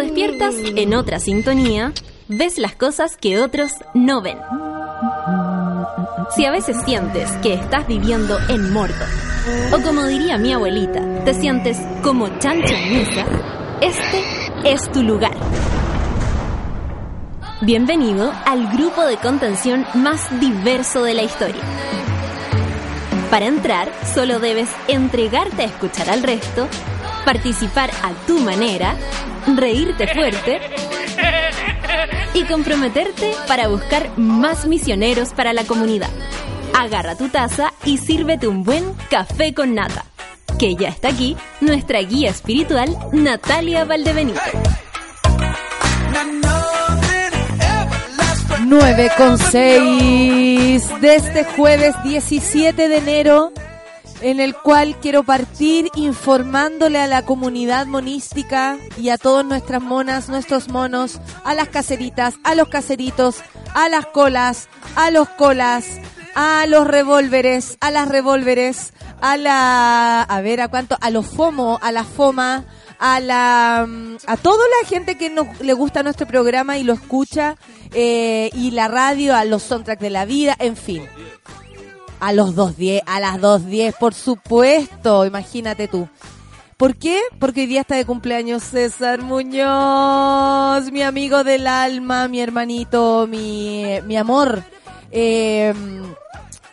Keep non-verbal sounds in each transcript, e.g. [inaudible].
despiertas en otra sintonía, ves las cosas que otros no ven. Si a veces sientes que estás viviendo en Mordor, o como diría mi abuelita, te sientes como chancho en mesa, este es tu lugar. Bienvenido al grupo de contención más diverso de la historia. Para entrar, solo debes entregarte a escuchar al resto, participar a tu manera, reírte fuerte y comprometerte para buscar más misioneros para la comunidad. Agarra tu taza y sírvete un buen café con nata. Que ya está aquí nuestra guía espiritual, Natalia Valdebenito. 9 con 6 de este jueves 17 de enero, en el cual quiero partir informándole a la comunidad monística y a todas nuestras monas, nuestros monos, a las caseritas, a los caseritos, a las colas, a los colas, a los revólveres, a las revólveres, a la, a ver, a cuánto, a los FOMO, a la FOMA, a la, a toda la gente que nos, le gusta nuestro programa y lo escucha, eh, y la radio, a los soundtracks de la vida, en fin. A los 2.10, a las 2.10, por supuesto, imagínate tú. ¿Por qué? Porque hoy día está de cumpleaños César Muñoz, mi amigo del alma, mi hermanito, mi, mi amor. Eh,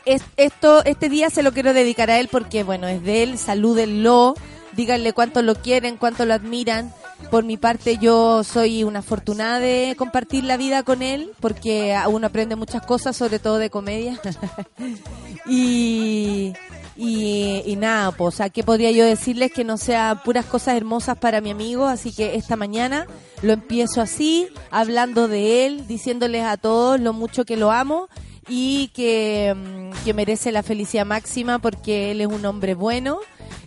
es, esto, este día se lo quiero dedicar a él porque, bueno, es de él, salúdenlo, díganle cuánto lo quieren, cuánto lo admiran. Por mi parte, yo soy una afortunada de compartir la vida con él, porque uno aprende muchas cosas, sobre todo de comedia. [laughs] y, y, y, nada, pues, o ¿qué podría yo decirles que no sea puras cosas hermosas para mi amigo? Así que esta mañana lo empiezo así, hablando de él, diciéndoles a todos lo mucho que lo amo y que, que merece la felicidad máxima porque él es un hombre bueno,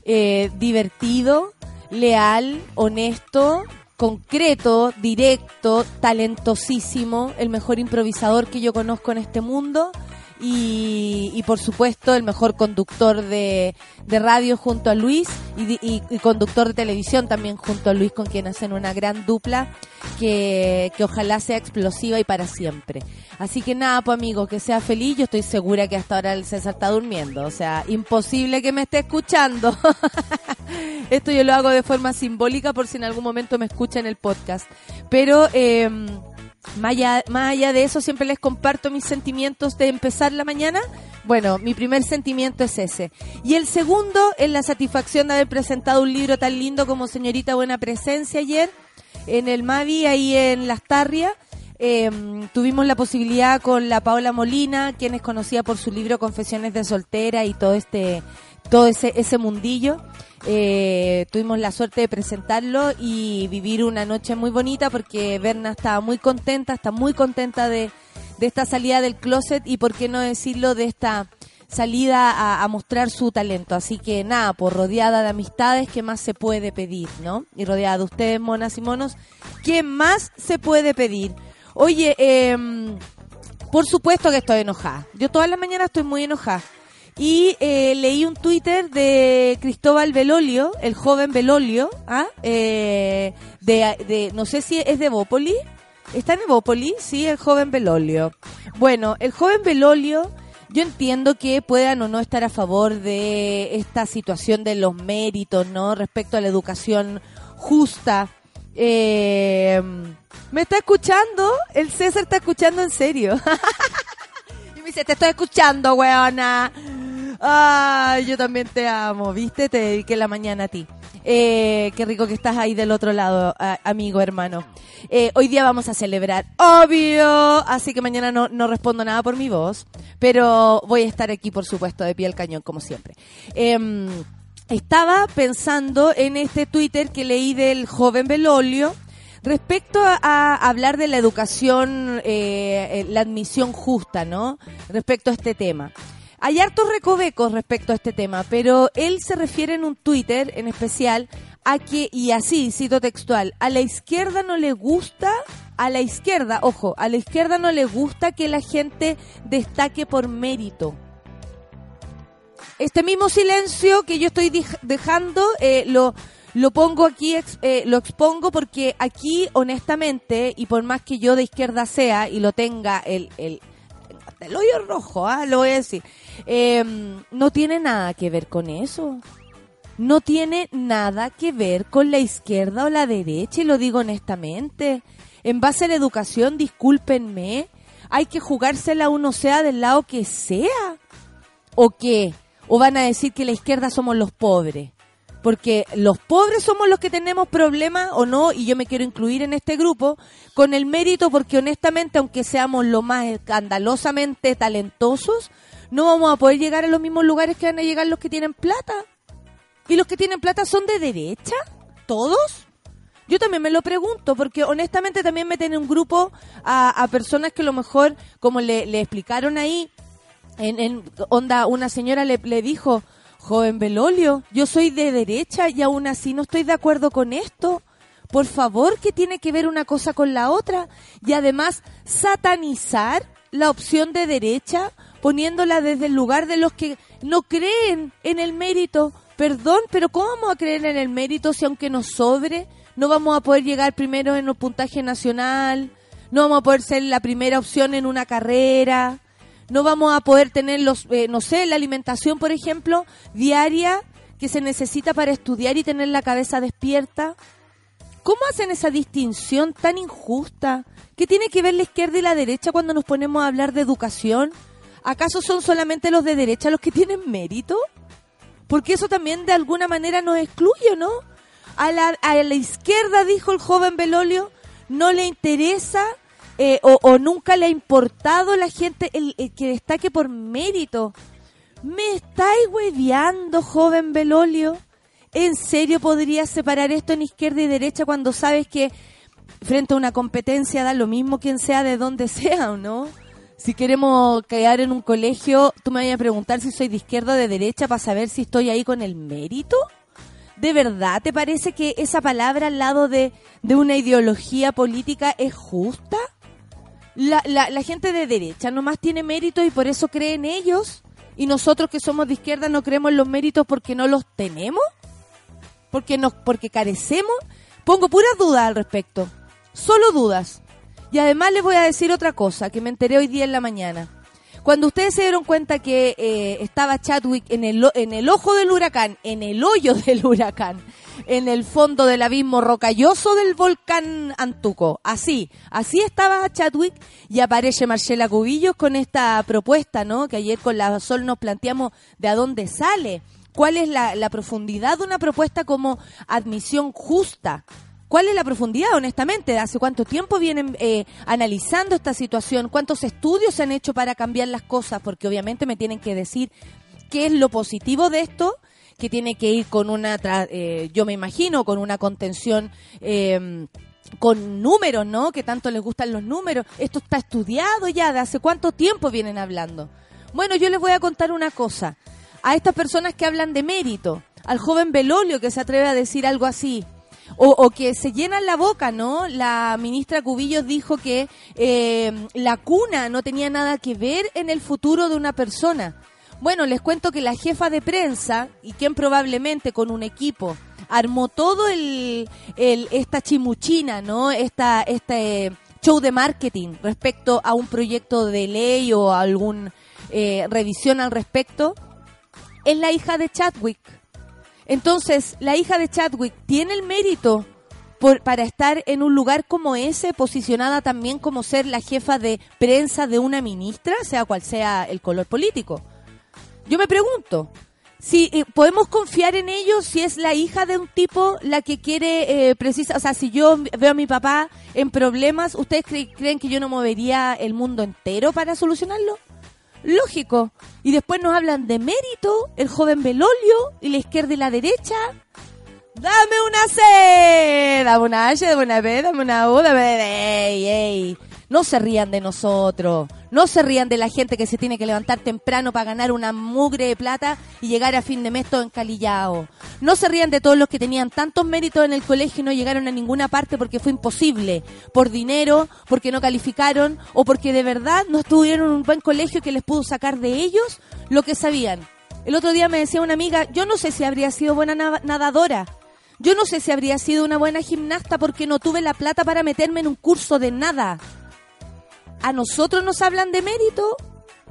eh, divertido, leal, honesto, concreto, directo, talentosísimo, el mejor improvisador que yo conozco en este mundo y, por supuesto el mejor conductor de, de radio junto a Luis y, y, y, conductor de televisión también junto a Luis con quien hacen una gran dupla que, que ojalá sea explosiva y para siempre. Así que nada, pues amigo, que sea feliz. Yo estoy segura que hasta ahora el César está durmiendo. O sea, imposible que me esté escuchando. [laughs] Esto yo lo hago de forma simbólica por si en algún momento me escucha en el podcast. Pero... Eh, más allá, más allá de eso, siempre les comparto mis sentimientos de empezar la mañana. Bueno, mi primer sentimiento es ese. Y el segundo es la satisfacción de haber presentado un libro tan lindo como Señorita Buena Presencia ayer en el Mavi, ahí en Las Tarrias. Eh, tuvimos la posibilidad con la Paola Molina, quien es conocida por su libro Confesiones de Soltera y todo este, todo ese, ese mundillo. Eh, tuvimos la suerte de presentarlo y vivir una noche muy bonita porque Berna estaba muy contenta, está muy contenta de, de esta salida del closet y por qué no decirlo de esta salida a, a, mostrar su talento. Así que nada, por rodeada de amistades, ¿qué más se puede pedir, no? Y rodeada de ustedes, monas y monos, ¿qué más se puede pedir? Oye, eh, por supuesto que estoy enojada. Yo todas las mañanas estoy muy enojada. Y eh, leí un Twitter de Cristóbal Belolio, el joven Belolio, ¿ah? eh, de, de, no sé si es de Bópoli. ¿Está en Evópoli? Sí, el joven Belolio. Bueno, el joven Belolio, yo entiendo que puedan o no estar a favor de esta situación de los méritos, ¿no? Respecto a la educación justa. Eh, ¿Me está escuchando? El César está escuchando en serio. [laughs] te estoy escuchando, weona. Ay, yo también te amo, ¿viste? Te dediqué la mañana a ti. Eh, qué rico que estás ahí del otro lado, amigo, hermano. Eh, hoy día vamos a celebrar, obvio, así que mañana no, no, respondo nada por mi voz, pero voy a estar aquí, por supuesto, de pie al cañón, como siempre. Eh, estaba pensando en este Twitter que leí del joven Belolio, Respecto a, hablar de la educación, eh, la admisión justa, ¿no? Respecto a este tema. Hay hartos recovecos respecto a este tema, pero él se refiere en un Twitter en especial a que, y así, cito textual, a la izquierda no le gusta, a la izquierda, ojo, a la izquierda no le gusta que la gente destaque por mérito. Este mismo silencio que yo estoy dejando, eh, lo, Lo pongo aquí, eh, lo expongo porque aquí, honestamente, y por más que yo de izquierda sea y lo tenga el, el, el hoyo rojo, ¿ah? lo voy a decir, em, no tiene nada que ver con eso. No tiene nada que ver con la izquierda o la derecha, y lo digo honestamente. En base a la educación, discúlpenme, hay que jugársela uno sea del lado que sea. ¿O qué? ¿O van a decir que la izquierda somos los pobres? Porque los pobres somos los que tenemos problemas o no, y yo me quiero incluir en este grupo, con el mérito, porque honestamente, aunque seamos lo más escandalosamente talentosos, no vamos a poder llegar a los mismos lugares que van a llegar los que tienen plata. ¿Y los que tienen plata son de derecha? ¿Todos? Yo también me lo pregunto, porque honestamente también me tiene un grupo a, personas que a lo mejor, como le, explicaron ahí, en, en onda, una señora le, le dijo, Joven Belolio, yo soy de derecha y aún así no estoy de acuerdo con esto. Por favor, ¿qué tiene que ver una cosa con la otra? Y además, satanizar la opción de derecha, poniéndola desde el lugar de los que no creen en el mérito. Perdón, pero ¿cómo vamos a creer en el mérito si aunque nos sobre, no vamos a poder llegar primero en el puntaje nacional, no vamos a poder ser la primera opción en una carrera? No vamos a poder tener los, eh, no sé, la alimentación, por ejemplo, diaria que se necesita para estudiar y tener la cabeza despierta. ¿Cómo hacen esa distinción tan injusta? ¿Qué tiene que ver la izquierda y la derecha cuando nos ponemos a hablar de educación? ¿Acaso son solamente los de derecha los que tienen mérito? Porque eso también de alguna manera nos excluye, ¿no? A la, a la izquierda, dijo el joven Belolio, no le interesa eh, o, nunca le ha importado la gente el, que destaque por mérito. ¿Me estáis hueveando, joven Belolio? ¿En serio podrías separar esto en izquierda y derecha cuando sabes que frente a una competencia da lo mismo quien sea de donde sea o no? Si queremos quedar en un colegio, tú me vas a preguntar si soy de izquierda o de derecha para saber si estoy ahí con el mérito. ¿De verdad te parece que esa palabra al lado de, de una ideología política es justa? La, la, gente de derecha nomás tiene mérito y por eso creen ellos. Y nosotros que somos de izquierda no creemos en los méritos porque no los tenemos. Porque, nos, porque carecemos. Pongo puras dudas al respecto. Solo dudas. Y además les voy a decir otra cosa que me enteré hoy día en la mañana. Cuando ustedes se dieron cuenta que eh, estaba Chadwick en el, en el ojo del huracán, en el hoyo [laughs] del huracán, en el fondo del abismo rocalloso del volcán Antuco. Así, así estaba Chadwick y aparece Marcela Cubillos con esta propuesta, ¿no? Que ayer con la Sol nos planteamos de a dónde sale. ¿Cuál es la, la profundidad de una propuesta como admisión justa? ¿Cuál es la profundidad, honestamente? ¿Hace cuánto tiempo vienen eh, analizando esta situación? ¿Cuántos estudios se han hecho para cambiar las cosas? Porque obviamente me tienen que decir qué es lo positivo de esto, que tiene que ir con una, eh, yo me imagino, con una contención. Em, con números, ¿no? Que tanto les gustan los números. Esto está estudiado ya, ¿de hace cuánto tiempo vienen hablando? Bueno, yo les voy a contar una cosa. A estas personas que hablan de mérito, al joven Belolio que se atreve a decir algo así, o, que se llenan la boca, ¿no? La ministra Cubillos dijo que eh, la cuna no tenía nada que ver en el futuro de una persona. Bueno, les cuento que la jefa de prensa, y quien probablemente con un equipo armó todo el, esta chimuchina, ¿no? Esta, este show de marketing respecto a un proyecto de ley o algún eh, revisión al respecto, es la hija de Chadwick. Entonces, la hija de Chadwick tiene el mérito para estar en un lugar como ese, posicionada también como ser la jefa de prensa de una ministra, sea cual sea el color político. Yo me pregunto, si eh, podemos confiar en ellos si es la hija de un tipo la que quiere eh, precisa, o sea, si yo veo a mi papá en problemas, ¿ustedes creen que yo no movería el mundo entero para solucionarlo? Lógico. Y después nos hablan de mérito, el joven Belolio y la izquierda y la derecha. Dame una C, dame una H, dame una B, dame una U, dame... Ey, ey. No se rían de nosotros. No se rían de la gente que se tiene que levantar temprano para ganar una mugre de plata y llegar a fin de mes todo encalillado. No se rían de todos los que tenían tantos méritos en el colegio y no llegaron a ninguna parte porque fue imposible. Por dinero, porque no calificaron o porque de verdad no estuvieron en un buen colegio que les pudo sacar de ellos lo que sabían. El otro día me decía una amiga, yo no sé si habría sido buena nadadora, Yo no sé si habría sido una buena gimnasta porque no tuve la plata para meterme en un curso de nada. ¿A nosotros nos hablan de mérito?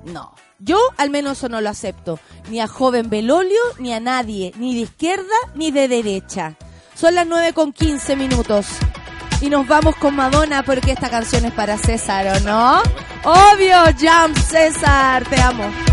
No. Yo al menos eso no lo acepto. Ni a joven Belolio, ni a nadie. Ni de izquierda, ni de derecha. Son las 9 con 15 minutos. Y nos vamos con Madonna porque esta canción es para César, ¿o no? Obvio, Jump César, te amo.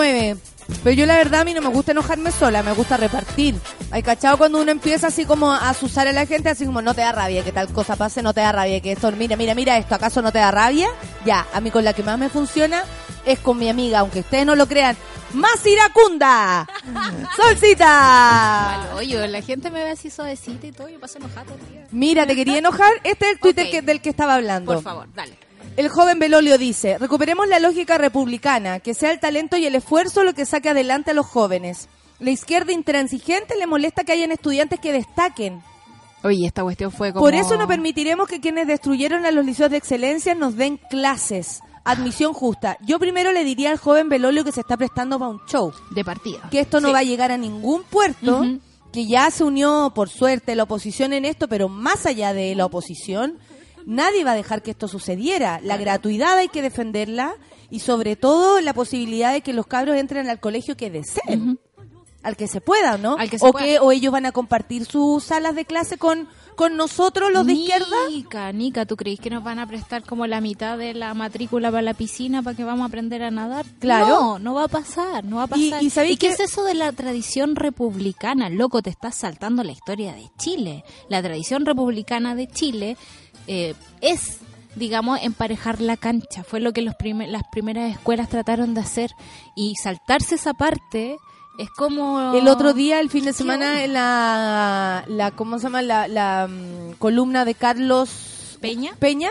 19. Pero yo la verdad a mí no me gusta enojarme sola, me gusta repartir. Hay cachado cuando uno empieza así como a asusar a la gente, así como no te da rabia que tal cosa pase, no te da rabia que esto, mira, mira, mira esto, ¿acaso no te da rabia? Ya, a mí con la que más me funciona es con mi amiga, aunque ustedes no lo crean, más iracunda. [laughs] Solcita. Hoyo, la gente me ve así suavecita y todo, yo paso enojada todo el día. Mira, te quería enojar, este es el Twitter que- del que estaba hablando. Por favor. El joven Belolio dice, recuperemos la lógica republicana, que sea el talento y el esfuerzo lo que saque adelante a los jóvenes. La izquierda intransigente le molesta que hayan estudiantes que destaquen. Oye, esta cuestión fue como... Por eso no permitiremos que quienes destruyeron a los liceos de excelencia nos den clases. Admisión justa. Yo primero le diría al joven Belolio que se está prestando para un show, De partida. que esto no Sí. va a llegar a ningún puerto, que ya se unió por suerte la oposición en esto, pero más allá de la oposición, nadie va a dejar que esto sucediera. La gratuidad hay que defenderla y sobre todo la posibilidad de que los cabros entren al colegio que deseen. Al que se pueda, ¿no? Al que se o pueda. que o ellos van a compartir sus salas de clase con con nosotros los de izquierda. Nica, Nica, ¿tú crees que nos van a prestar como la mitad de la matrícula para la piscina para que vamos a aprender a nadar? Claro. No, no va a pasar, no va a Y- pasar. y sabéis qué es eso de la tradición republicana? Loco, te estás saltando la historia de Chile. La tradición republicana de Chile eh, es digamos, emparejar la cancha. Fue lo que los prime- las primeras escuelas trataron de hacer. Y saltarse esa parte es como... El otro día, el fin de ¿Qué semana, en la, la ¿cómo se llama? La, la, mm, columna de Carlos Peña. Peña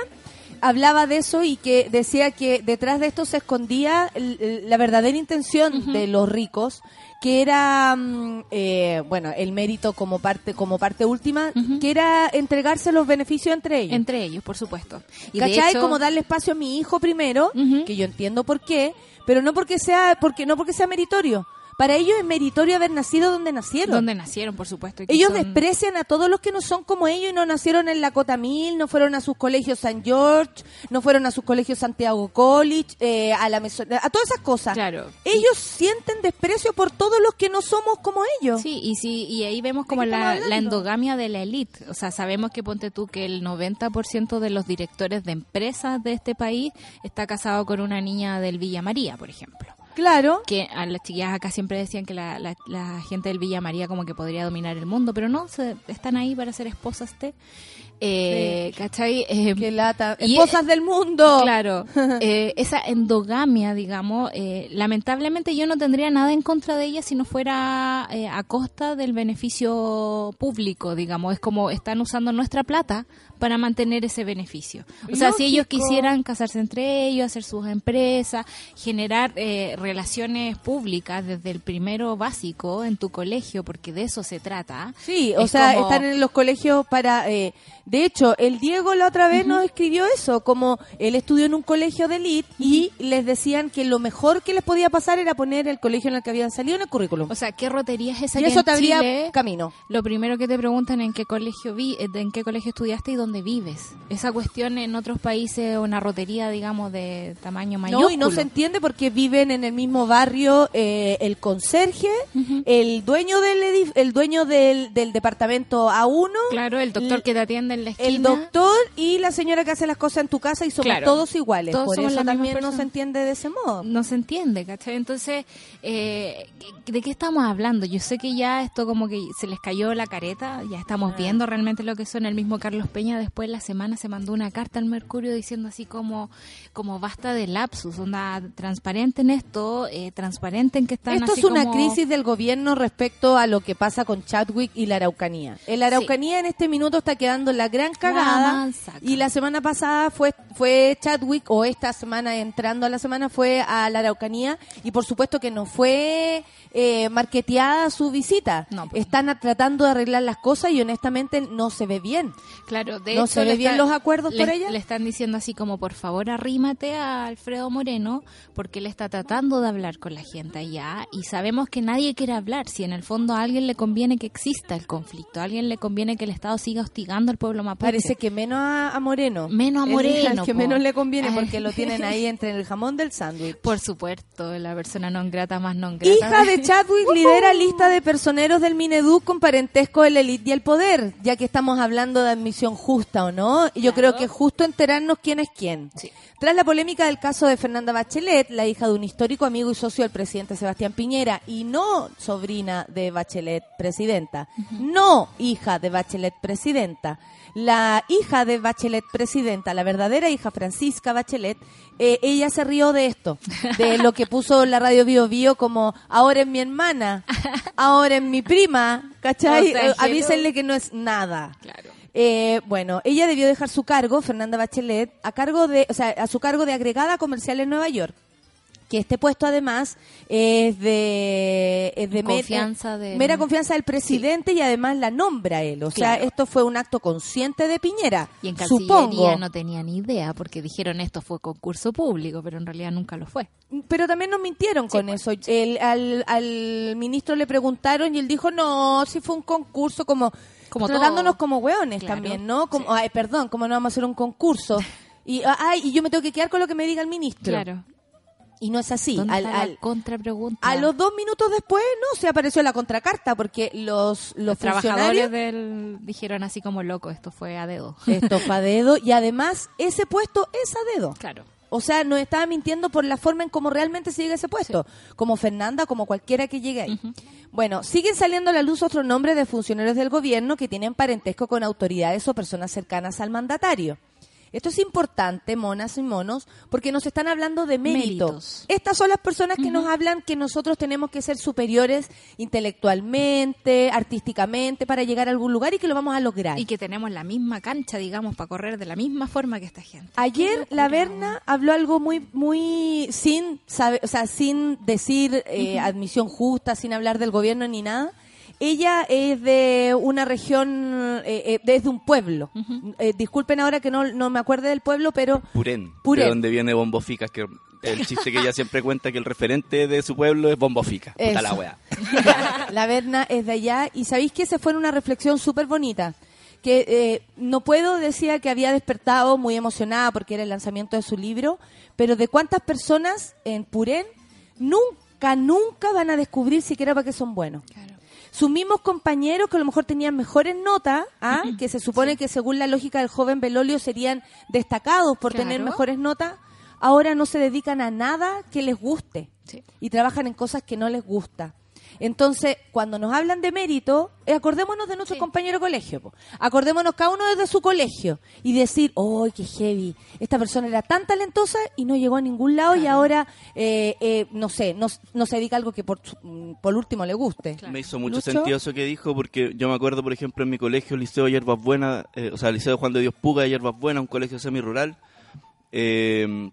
hablaba de eso y que decía que detrás de esto se escondía la verdadera intención de los ricos que era mm, eh, bueno el mérito como parte como parte última que era entregarse los beneficios entre ellos Entre ellos, por supuesto. Y ¿Cachai? hecho- Como darle espacio a mi hijo primero, que yo entiendo por qué, pero no porque sea, porque no porque sea meritorio. Para ellos es meritorio haber nacido donde nacieron. donde nacieron, por supuesto. Ellos son- desprecian a todos los que no son como ellos y no nacieron en la Cota Mil, no fueron a sus colegios San George, no fueron a sus colegios Santiago College, eh, a la Meso- a todas esas cosas. Claro. Ellos sienten desprecio por todos los que no somos como ellos. Sí, y sí, y ahí vemos como la, la endogamia de la élite. O sea, sabemos que ponte tú que el 90% de los directores de empresas de este país está casado con una niña del Villa María, por ejemplo. Claro. Que a las chiquillas acá siempre decían que la, la- la gente del Villa María como que podría dominar el mundo, pero no, se, están ahí para ser esposas de... Eh, ¿Cachai? Eh, Que lata. y- Esposas del mundo. Claro, [laughs] eh, esa endogamia, digamos, eh, lamentablemente yo no tendría nada en contra de ella si no fuera eh, a costa del beneficio público, digamos, es como están usando nuestra plata para mantener ese beneficio. O sea, si ellos quisieran casarse entre ellos, hacer sus empresas, generar eh, relaciones públicas desde el primero básico en tu colegio, porque de eso se trata. Sí, o Es sea, como- están en los colegios para... eh, de hecho, el Diego la otra vez nos escribió eso, como él estudió en un colegio de elite y les decían que lo mejor que les podía pasar era poner el colegio en el que habían salido en el currículum. O sea, ¿qué rotería es esa y que eso en te abría Chile- camino. Lo primero que te preguntan en qué colegio vi, eh, en qué colegio estudiaste y dónde vives. Esa cuestión en otros países una rotería, digamos, de tamaño mayor. No, y no se entiende porque viven en el mismo barrio eh, el conserje, el dueño del edif- el dueño del, del departamento A1, Claro, el doctor que te atiende en la esquina. el doctor y la señora que hace las cosas en tu casa y somos Claro. todos iguales. Todos Por somos eso también no se entiende de ese modo. No se entiende, ¿cachai? Entonces, eh, ¿de qué estamos hablando? Yo sé que ya esto como que se les cayó la careta, ya Ah. estamos viendo realmente lo que son. El mismo Carlos Peña después de la semana se mandó una carta al Mercurio diciendo así como, como basta de lapsus, onda transparente en esto, eh, transparente en que están Esto así es una como- crisis del gobierno respecto a lo que pasa con Chadwick y la Araucanía. El Araucanía en este minuto está quedando la gran cagada y la semana pasada fue fue Chadwick o esta semana entrando a la semana fue a la Araucanía y por supuesto que no fue eh, marketeada su visita. No, pues. Están tratando de arreglar las cosas y honestamente no se ve bien. Claro, de ¿No hecho, se ve bien está- los acuerdos le, por ella? Le están diciendo así como, por favor, arrímate a Alfredo Moreno, porque él está tratando de hablar con la gente allá y sabemos que nadie quiere hablar. Si en el fondo a alguien le conviene que exista el conflicto, a alguien le conviene que el Estado siga hostigando al pueblo mapuche. Parece que menos a, a Moreno. Menos a Moreno, que po. menos le conviene [laughs] porque lo tienen ahí entre el jamón del sándwich. Por supuesto, la persona non grata más non grata. Hija de [laughs] Chadwick lidera lista de personeros del Mineduc con parentesco de la élite y el poder, ya que estamos hablando de admisión justa o no. y Yo creo que es justo enterarnos quién es quién. Sí. Tras la polémica del caso de Fernanda Bachelet, la hija de un histórico amigo y socio del presidente Sebastián Piñera, y no sobrina de Bachelet presidenta, no hija de Bachelet presidenta, la hija de Bachelet presidenta, la verdadera hija Francisca Bachelet, eh, ella se rió de esto, de lo que puso la radio Bio Bio como ahora es mi hermana, ahora es mi prima, ¿cachai? [laughs] O sea, Eh, avísenle que no es nada. Claro. Eh, bueno, ella debió dejar su cargo, Fernanda Bachelet, a cargo de, o sea, a su cargo de agregada comercial en Nueva York. Que este puesto además es de, es de Confianza eh, del- mera confianza del presidente y además la nombra él. O sea, esto fue un acto consciente de Piñera. Y en supongo. Cancillería no tenían ni idea porque dijeron esto fue concurso público, pero en realidad nunca lo fue. Pero también nos mintieron con eso. El- al, al ministro le preguntaron y él dijo, no, si fue un concurso como... Como tratándonos todo. como hueones Claro, también, ¿no? Como, sí. Ay, perdón, como no vamos a hacer un concurso. [laughs] Y, ah, ay, y yo me tengo que quedar con lo que me diga el ministro. Claro. Y no es así. ¿Dónde Al- está al- la contrapregunta? a los dos minutos después, no, se apareció la contracarta, porque los, los, los funcionarios... trabajadores del dijeron así como loco, esto fue a dedo. Esto fue a dedo, y además ese puesto es a dedo. Claro. O sea, nos estaba mintiendo por la forma en cómo realmente se llega a ese puesto. Como Fernanda, como cualquiera que llegue ahí. Bueno, siguen saliendo a la luz otros nombres de funcionarios del gobierno que tienen parentesco con autoridades o personas cercanas al mandatario. Esto es importante, monas y monos, porque nos están hablando de mérito. Méritos. Estas son las personas que nos hablan que nosotros tenemos que ser superiores intelectualmente, artísticamente, para llegar a algún lugar y que lo vamos a lograr. Y que tenemos la misma cancha, digamos, para correr de la misma forma que esta gente. Ayer la Berna habló algo muy, muy sin saber, o sea, sin decir eh, admisión justa, sin hablar del gobierno ni nada. Ella es de una región, eh, eh, desde un pueblo. Eh, disculpen ahora que no, no me acuerde del pueblo, pero Purén, Purén. de donde viene Bombo Fica, que el chiste que ella siempre cuenta que el referente de su pueblo es Bombo Fica. Puta Eso. la wea. [laughs] la Berna es de allá y sabéis que se fue en una reflexión súper bonita que eh, no puedo decía que había despertado muy emocionada porque era el lanzamiento de su libro pero de cuántas personas en Purén nunca nunca van a descubrir siquiera para qué son buenos Claro. Sus mismos compañeros que a lo mejor tenían mejores notas, ¿ah? que se supone que según la lógica del joven Belolio serían destacados por Claro. tener mejores notas, ahora no se dedican a nada que les guste Sí. y trabajan en cosas que no les gusta. Entonces, cuando nos hablan de mérito, eh, acordémonos de nuestros Sí. compañeros de colegio. po. Acordémonos cada uno desde su colegio y decir, ¡oh, qué heavy! Esta persona era tan talentosa y no llegó a ningún lado y ahora, eh, eh, no sé, no, no se dedica a algo que por, mm, por último le guste. Claro. Me hizo mucho Lucho. sentido eso que dijo, porque yo me acuerdo, por ejemplo, en mi colegio, el Liceo Hierbas Buenas, eh, o sea, el Liceo Juan de Dios Puga de Hierbas Buenas, un colegio semi-rural, eh,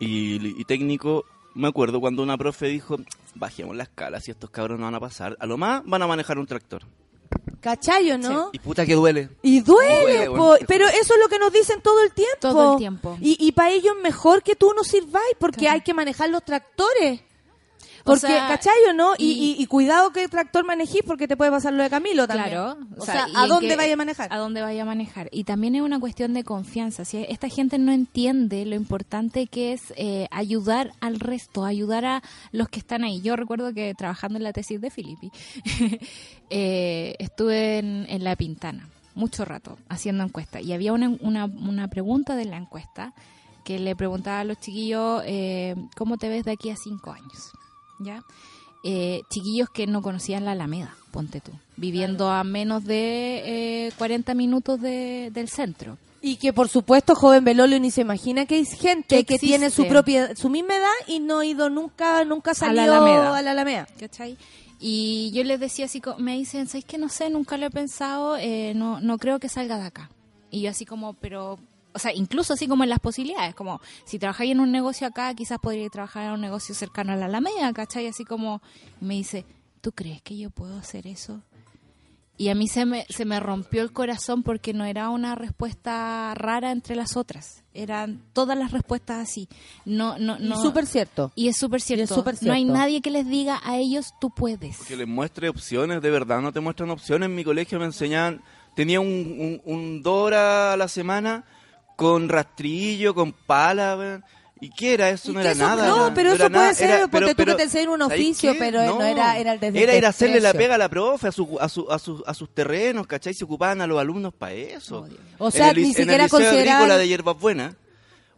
y, y técnico, me acuerdo cuando una profe dijo, bajemos la escala, si estos cabros no van a pasar, a lo más van a manejar un tractor. ¿Cachayo, no? Y puta que duele. Y duele, Duele, po, bueno. pero eso es lo que nos dicen todo el tiempo. Todo el tiempo. Y, y para ellos mejor que tú no sirváis, porque Claro. hay que manejar los tractores. O Porque, sea, ¿cachayo, no? Y, y- y- cuidado que tractor manejís, porque te puede pasar lo de Camilo también. Claro. O, sea, ¿a dónde vaya a manejar? A dónde vaya a manejar. Y también es una cuestión de confianza. Si esta gente no entiende lo importante que es eh, ayudar al resto, ayudar a los que están ahí. Yo recuerdo que trabajando en la tesis de Filippi, [laughs] eh, estuve en, en La Pintana mucho rato haciendo encuesta. Y había una, una, una pregunta de la encuesta que le preguntaba a los chiquillos, eh, ¿cómo te ves de aquí a cinco años? ¿Ya? eh, chiquillos que no conocían la Alameda, ponte tú, viviendo a menos de eh, 40 minutos de- del centro. Y que, por supuesto, joven Belolio ni se imagina que hay gente Que que tiene su propia, su misma edad y no ha ido nunca, nunca A salió la Alameda. a la Alameda. ¿Cachai? Y yo les decía así, me dicen, ¿sabes que No sé, nunca lo he pensado, eh, no, no creo que salga de acá. Y yo así como, pero, o sea, incluso así como en las posibilidades, como si trabajáis en un negocio acá, quizás podría trabajar en un negocio cercano a la Alameda, ¿cachai? Así como, y me dice, ¿tú crees que yo puedo hacer eso? Y a mí se me, se me rompió el corazón porque no era una respuesta rara entre las otras. Eran todas las respuestas así. No, no, Y no. súper cierto. Y es súper cierto. No hay nadie que les diga a ellos, tú puedes. Que les muestre opciones, de verdad, no te muestran opciones. En mi colegio me enseñaban, tenía un, un, un dos horas a la semana con rastrillo, con pala, weón. ¿Y qué era? Eso ¿Y no era eso? nada. No, pero eso puede ser, era- ponte tú que te un ¿sabes oficio, pero no era- era el Era ir a hacerle la pega a la profe, a, su, a, su, a, su- a sus terrenos, ¿cachai? Se ocupaban a los alumnos para eso. Oh. O En sea, el ni lic- En siquiera el de Hierbas Buenas,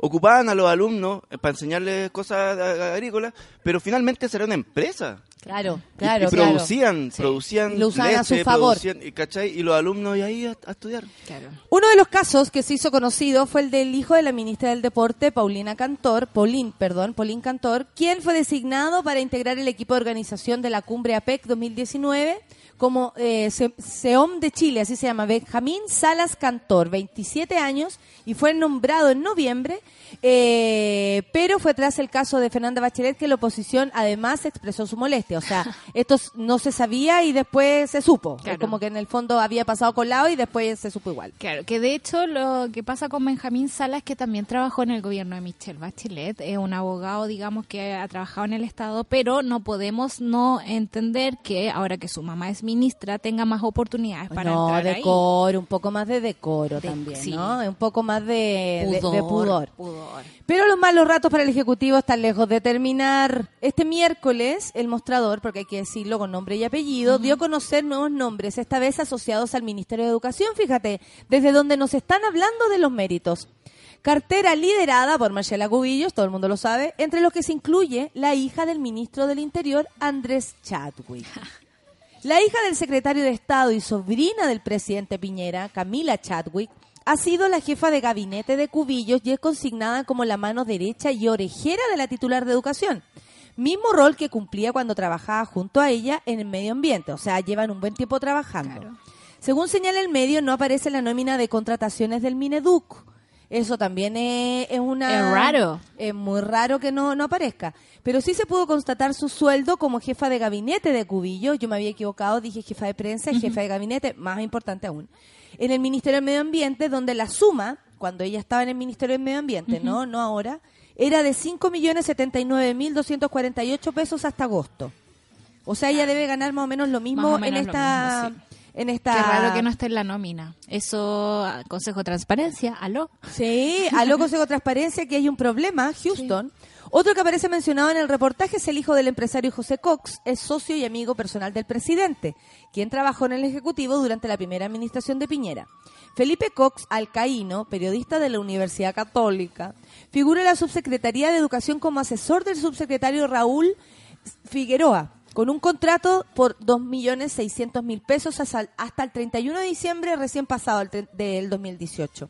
ocupaban a los alumnos eh, para enseñarles cosas agrícolas, pero finalmente será una empresa. Claro, Y- claro, y, claro. producían, Sí. producían Y lo usaban a su favor. y, ¿cachai? y los alumnos y ahí a, a estudiar. Claro. Uno de los casos que se hizo conocido fue el del hijo de la ministra del Deporte, Paulina Cantor, Paulín, perdón, Paulín Cantor, quien fue designado para integrar el equipo de organización de la Cumbre APEC 2019 como eh, Se- SEOM de Chile, así se llama, Benjamín Salas Cantor, 27 años, y fue nombrado en noviembre, eh, pero fue tras el caso de Fernanda Bachelet que la oposición además expresó su molestia. O sea, [laughs] esto no se sabía y después se supo. Claro. como que en el fondo había pasado colado y después se supo igual. Claro, que de hecho lo que pasa con Benjamín Salas, que también trabajó en el gobierno de Michelle Bachelet, es un abogado, digamos, que ha trabajado en el Estado, pero no podemos no entender que ahora que su mamá es ministra tenga más oportunidades para no, entrar ahí. decoro, un poco más de decoro De- también, sí. ¿no? Un poco más de de- de pudor. pudor. Pero los malos ratos para el Ejecutivo están lejos de terminar. Este miércoles, el mostrador, porque hay que decirlo con nombre y apellido, dio a conocer nuevos nombres, esta vez asociados al Ministerio de Educación, fíjate, desde donde nos están hablando de los méritos. Cartera liderada por Marcela Cubillos, todo el mundo lo sabe, entre los que se incluye la hija del ministro del Interior, Andrés Chadwick. [laughs] La hija del secretario de Estado y sobrina del presidente Piñera, Camila Chadwick, ha sido la jefa de gabinete de Cubillos y es consignada como la mano derecha y orejera de la titular de educación. Mismo rol que cumplía cuando trabajaba junto a ella en el medio ambiente, o sea, llevan un buen tiempo trabajando. Claro. Según señala el medio, no aparece la nómina de contrataciones del Mineduc. Eso también es, es una... Es raro. Es muy raro que no, no aparezca. Pero sí se pudo constatar su sueldo como jefa de gabinete de Cubillo. Yo me había equivocado, dije jefa de prensa y jefa de gabinete, más importante aún. En el Ministerio del Medio Ambiente, donde la suma, cuando ella estaba en el Ministerio del Medio Ambiente, no, no ahora, era de 5.079.248 pesos hasta agosto. O sea, ella debe ganar más o menos lo mismo en esta... mismo, En esta... Qué raro que no esté en la nómina. Eso, Consejo de Transparencia, aló. Sí, aló Consejo de Transparencia que hay un problema, Houston. Otro que aparece mencionado en el reportaje es el hijo del empresario José Cox, es socio y amigo personal del presidente, quien trabajó en el Ejecutivo durante la primera administración de Piñera. Felipe Cox Alcaíno, periodista de la Universidad Católica, figura en la Subsecretaría de Educación como asesor del subsecretario Raúl Figueroa, con un contrato por 2.600.000 pesos hasta el 31 de diciembre recién pasado del 2018.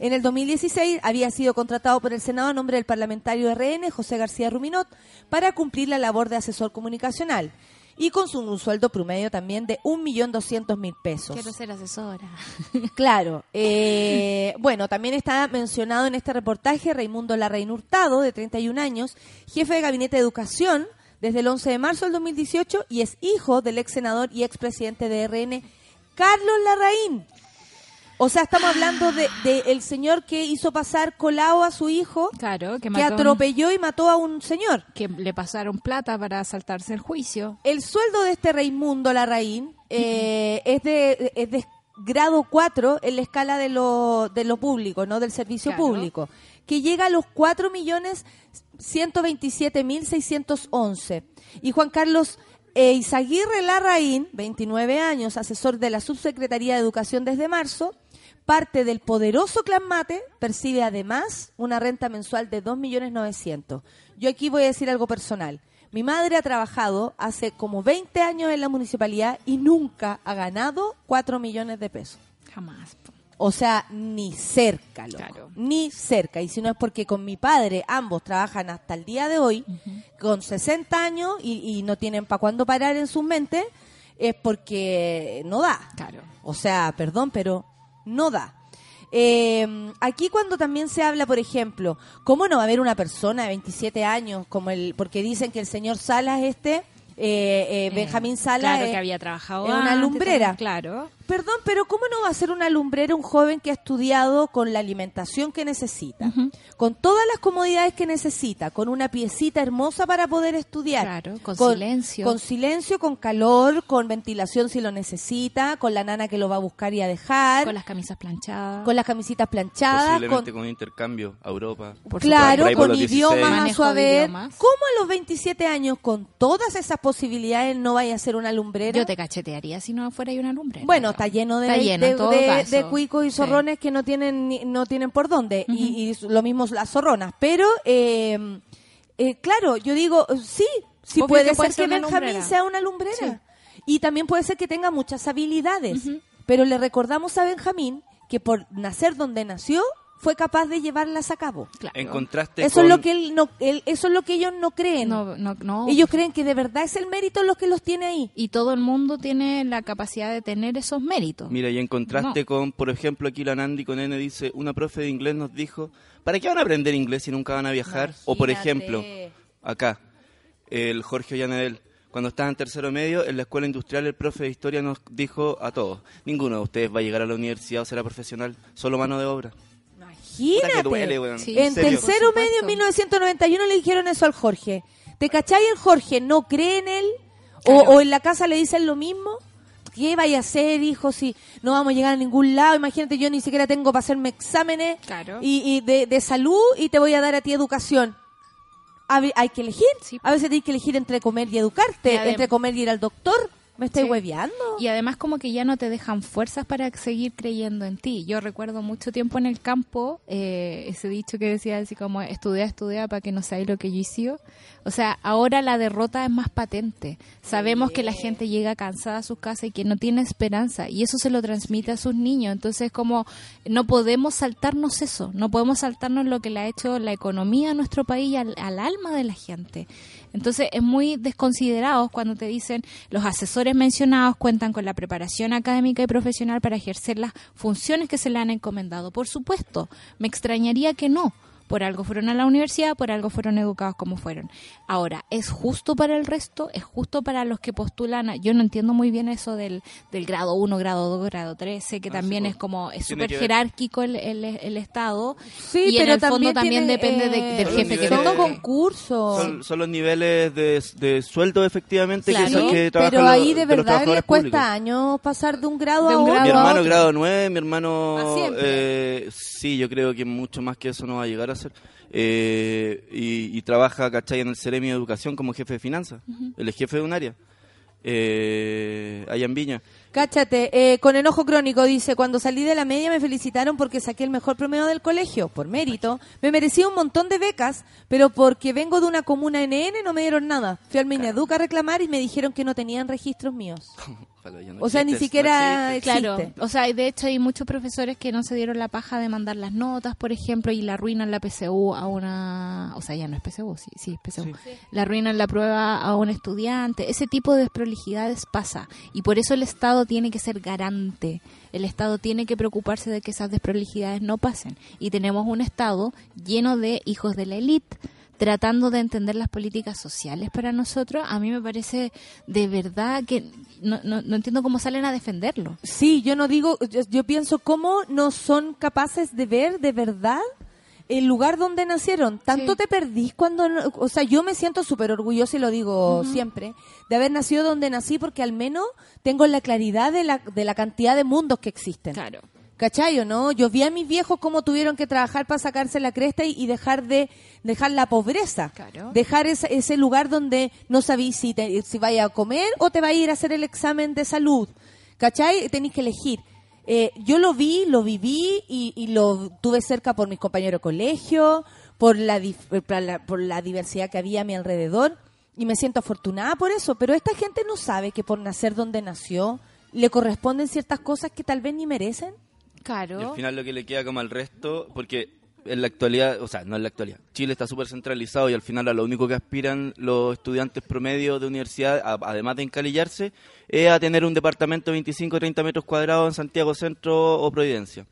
En el 2016 había sido contratado por el Senado a nombre del parlamentario RN, José García Ruminot, para cumplir la labor de asesor comunicacional y con su, un sueldo promedio también de 1.200.000 pesos. Quiero ser asesora. [laughs] Claro. eh, bueno, también está mencionado en este reportaje Raimundo Larraín Hurtado, de 31 años, jefe de Gabinete de Educación desde el 11 de marzo del 2018 y es hijo del ex senador y expresidente de RN, Carlos Larraín. O sea, estamos hablando de, de el señor que hizo pasar colado a su hijo, Claro, que, atropelló y mató a un señor. que le pasaron plata para saltarse el juicio. El sueldo de este Raimundo Larraín eh, es, de, es de grado 4 en la escala de lo, de lo público, ¿no? Del servicio Claro. público, que llega a los 4 millones 127 mil 611. Y Juan Carlos eh, Izaguirre Larraín, 29 años, asesor de la Subsecretaría de Educación desde marzo, parte del poderoso Clan Mate, percibe además una renta mensual de 2.900.000. Yo aquí voy a decir algo personal. Mi madre ha trabajado hace como 20 años en la municipalidad y nunca ha ganado 4 millones de pesos. Jamás. O sea, ni cerca, loco. Claro. Ni cerca. Y si no es porque con mi padre ambos trabajan hasta el día de hoy, con 60 años y, y no tienen para cuándo parar en sus mentes, es porque no da. Claro. O sea, perdón, pero no da. Eh, aquí cuando también se habla, por ejemplo, ¿cómo no va a haber una persona de 27 años como el, porque dicen que el señor Salas este, eh, eh, Benjamín Salas, Claro, eh, que había trabajado es una antes, lumbrera. Claro. Perdón, pero ¿cómo no va a ser una lumbrera un joven que ha estudiado con la alimentación que necesita, con todas las comodidades que necesita, con una piecita hermosa para poder estudiar? Claro, con silencio. Con silencio, con calor, con ventilación si lo necesita, con la nana que lo va a buscar y a dejar, Con con, las camisas planchadas. las camisitas planchadas, Posiblemente con, con, intercambio a Europa. Por claro, Por con los 16. idiomas a su haber. ¿Cómo a los 27 años, con todas esas posibilidades, no vaya a ser una lumbrera? Yo te cachetearía si no fuera ahí una lumbrera. Bueno, está lleno de, Está lleno, de, cuicos y Sí. zorrones que no tienen no tienen por dónde y, y lo mismo las zorronas. Pero eh, eh, claro, yo digo sí, sí Obvio puede que puede ser que Benjamín lumbrera. sea una lumbrera y también puede ser que tenga muchas habilidades. Pero le recordamos a Benjamín que por nacer donde nació fue capaz de llevarlas a cabo. Claro. En contraste Eso con... es lo que él no, él- eso es lo que ellos no creen. No, no, no. Ellos creen que de verdad es el mérito lo que los tiene ahí. Y todo el mundo tiene la capacidad de tener esos méritos. Mira, y en contraste No. con, por ejemplo, aquí la Nandi con N dice, una profe de inglés nos dijo, ¿para qué van a aprender inglés si nunca van a viajar? O por ejemplo, acá, el Jorge Ollanedel, cuando estaba en tercero medio, en la escuela industrial el profe de historia nos dijo a todos, ninguno de ustedes va a llegar a la universidad o será profesional, solo mano de obra. Imagínate. que duele, weón. Sí. En tercero medio, en 1991, le dijeron eso al Jorge. ¿Te cachai? El Jorge no cree en él. O, Claro. o en la casa le dicen lo mismo. ¿qué vaya a hacer, hijo, si no vamos a llegar a ningún lado? Imagínate, yo ni siquiera tengo para hacerme exámenes Claro. y, y de, de salud y te voy a dar a ti educación. Hay que elegir. Sí. A veces tienes que elegir entre comer y educarte, Y entre comer y ir al doctor. ¿Me estáis Sí. hueveando? Y además como que ya no te dejan fuerzas para seguir creyendo en ti. Yo recuerdo mucho tiempo en el campo eh, ese dicho que decía así como estudia, estudia para que no sabes lo que yo hice. O sea, ahora la derrota es más patente. Sabemos que la gente llega cansada a sus casas y que no tiene esperanza y eso se lo transmite a sus niños. Entonces como no podemos saltarnos eso, no podemos saltarnos lo que le ha hecho la economía a nuestro país y al, al alma de la gente. Entonces es muy desconsiderado cuando te dicen los asesores mencionados cuentan con la preparación académica y profesional para ejercer las funciones que se le han encomendado. Por supuesto, me extrañaría que no. Por algo fueron a la universidad, por algo fueron educados como fueron. Ahora, ¿es justo para el resto? ¿Es justo para los que postulan? a- Yo no entiendo muy bien eso del, del grado 1, grado 2, grado 3. Sé que Ah, también sí, es como, es súper jerárquico el, el, el Estado. Sí, y en pero el fondo también, tiene, depende de- eh, del jefe que son te Son toque. concursos. Son, son los niveles de, de sueldo efectivamente Claro. que, son, que trabajan pero los- ahí de verdad les cuesta públicos. años pasar de un grado De un a otro. Mi hermano grado 9, mi hermano... Eh, sí, yo creo que mucho más que eso no va a llegar a Eh, y, y trabaja, ¿cachai? En el Ceremi de Educación como jefe de finanzas. Él es jefe de un área. Eh, allá en Viña. Cáchate, eh, con enojo crónico dice, cuando salí de la media me felicitaron porque saqué el mejor promedio del colegio, por mérito. Me merecía un montón de becas, pero porque vengo de una comuna NN no me dieron nada. Fui al Mineduc a reclamar y me dijeron que no tenían registros míos. [laughs] Ojalá ya no O sea, ni siquiera no existe. Claro, existe. o sea, de hecho hay muchos profesores que no se dieron la paja de mandar las notas, por ejemplo, y la arruinan la PSU a una, o sea, ya no es PSU, sí, sí, es PSU. La arruinan la prueba a un estudiante. Ese tipo de desprolijidades pasa y por eso el Estado tiene que ser garante. El Estado tiene que preocuparse de que esas desprolijidades no pasen y tenemos un Estado lleno de hijos de la élite tratando de entender las políticas sociales para nosotros, a mí me parece de verdad que no, no, no entiendo cómo salen a defenderlo. Sí, yo no digo, yo, yo pienso cómo no son capaces de ver de verdad el lugar donde nacieron. Tanto Sí. te perdís cuando, o sea, yo me siento súper orgullosa y lo digo siempre, de haber nacido donde nací porque al menos tengo la claridad de la, de la cantidad de mundos que existen. Claro. ¿Cachai o no? Yo vi a mis viejos cómo tuvieron que trabajar para sacarse la cresta y, y dejar de dejar la pobreza. Claro. Dejar ese, ese lugar donde no sabís si, te, si vaya a comer o te va a ir a hacer el examen de salud. ¿Cachai? Tenéis que elegir. Eh, yo lo vi, lo viví y, y lo tuve cerca por mis compañeros de colegio, por la, dif- por la, por la diversidad que había a mi alrededor y me siento afortunada por eso. Pero esta gente no sabe que por nacer donde nació le corresponden ciertas cosas que tal vez ni merecen. Y al final lo que le queda como al resto, porque en la actualidad, o sea, no en la actualidad, Chile está súper centralizado y al final a lo único que aspiran los estudiantes promedio de universidad, además de encalillarse, es a tener un departamento de 25 o 30 metros cuadrados en Santiago Centro o Providencia.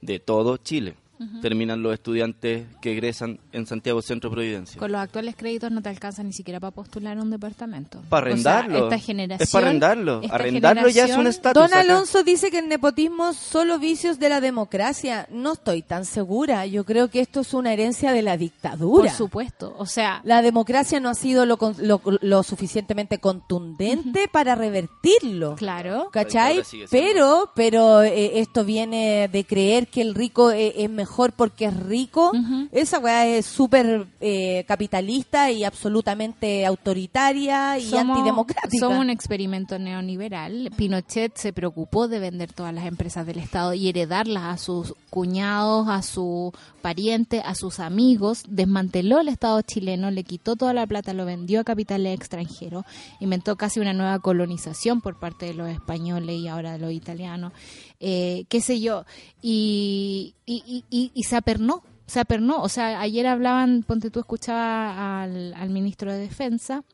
De todo Chile. Terminan los estudiantes que egresan en Santiago Centro o Providencia. Con los actuales créditos no te alcanza ni siquiera para postular un departamento. Para O sea, arrendarlo. esta generación. Es para arrendarlo. esta Arrendarlo ya es un estatus. Don acá. Alonso dice que el nepotismo es solo vicios de la democracia. No estoy tan segura. Yo creo que esto es una herencia de la dictadura. Por supuesto. O sea, La democracia no ha sido lo, con- lo, lo suficientemente contundente para revertirlo. claro. ¿Cachai? Pero, pero eh, esto viene de creer que el rico eh, es mejor porque es rico. Ujú. Esa weá es súper eh, capitalista y absolutamente autoritaria y antidemocrática. somos un experimento neoliberal. Pinochet se preocupó de vender todas las empresas del Estado y heredarlas a sus cuñados, a sus parientes, a sus amigos. Desmanteló el Estado chileno, le quitó toda la plata, lo vendió a capitales extranjeros. Inventó casi una nueva colonización por parte de los españoles y ahora de los italianos. Eh, qué sé yo. Y, y, y, y- se apernó. Se apernó. O sea, ayer hablaban, ponte tú, escuchaba al, al ministro de Defensa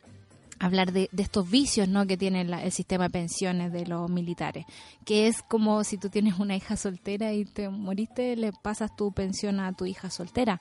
hablar de, de estos vicios ¿no? que tiene la- el sistema de pensiones de los militares, que es como si tú tienes una hija soltera y te moriste, le pasas tu pensión a tu hija soltera.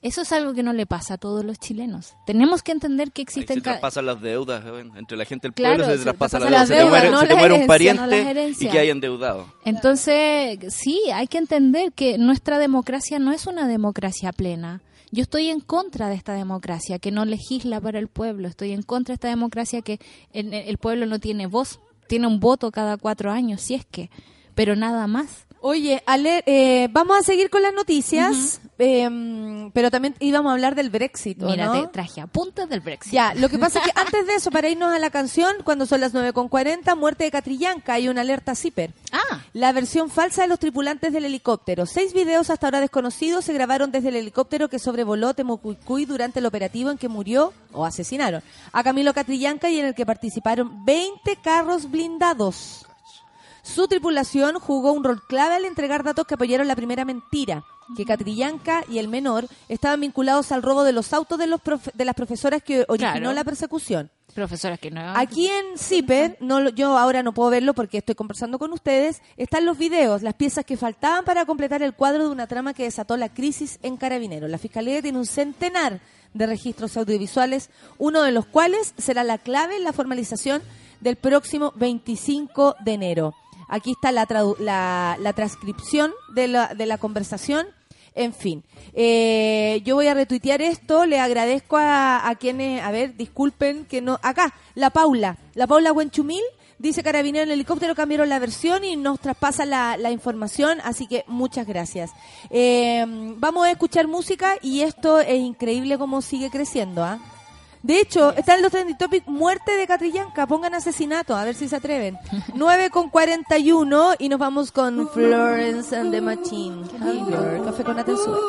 Eso es algo que no le pasa a todos los chilenos. Tenemos que entender que Ahí existen... se traspasan las deudas, entre la gente del Claro, pueblo se se traspasan las deudas. Se te deudas, muere, no se te las muere un no pariente y que hay endeudado. Entonces, sí, hay que entender que nuestra democracia no es una democracia plena. Yo estoy en contra de esta democracia que no legisla para el pueblo. Estoy en contra de esta democracia que el, el pueblo no tiene voz. tiene un voto cada cuatro años, si es que, pero nada más. Oye, Ale, eh, vamos a seguir con las noticias, eh, pero también íbamos a hablar del Brexit, ¿o Mira, no? te traje apuntes del Brexit. Ya, lo que pasa es que [laughs] antes de eso, para irnos a la canción, cuando son las 9.40, muerte de Catrillanca, hay una alerta CIPER. Ah, La versión falsa de los tripulantes del helicóptero. Seis videos hasta ahora desconocidos se grabaron desde el helicóptero que sobrevoló Temucuicuy durante el operativo en que murió o asesinaron a Camilo Catrillanca y en el que participaron 20 carros blindados. Su tripulación jugó un rol clave al entregar datos que apoyaron la primera mentira, que Catrillanca y el menor estaban vinculados al robo de los autos de, los profe- de las profesoras que originó Claro. la persecución. profesoras que no... Aquí en CIPER, [laughs] no, yo ahora no puedo verlo porque estoy conversando con ustedes, están los videos, las piezas que faltaban para completar el cuadro de una trama que desató la crisis en Carabineros. La Fiscalía tiene un centenar de registros audiovisuales, uno de los cuales será la clave en la formalización del próximo 25 de enero. Aquí está la, la, la transcripción de la, de la conversación. En fin, eh, yo voy a retuitear esto, le agradezco a, quienes, a ver, disculpen que no, acá, la Paula, la Paula Huenchumil, dice Carabinero en el helicóptero, cambiaron la versión y nos traspasa la, la información, así que muchas gracias. Eh, vamos a escuchar música y esto es increíble cómo sigue creciendo, ¿ah? De hecho, está en los trending topics muerte de Catrillanca, pongan asesinato, a ver si se atreven. [laughs] 9 con 41 y nos vamos con Florence and the Machine. Hunger, café con atención. [laughs]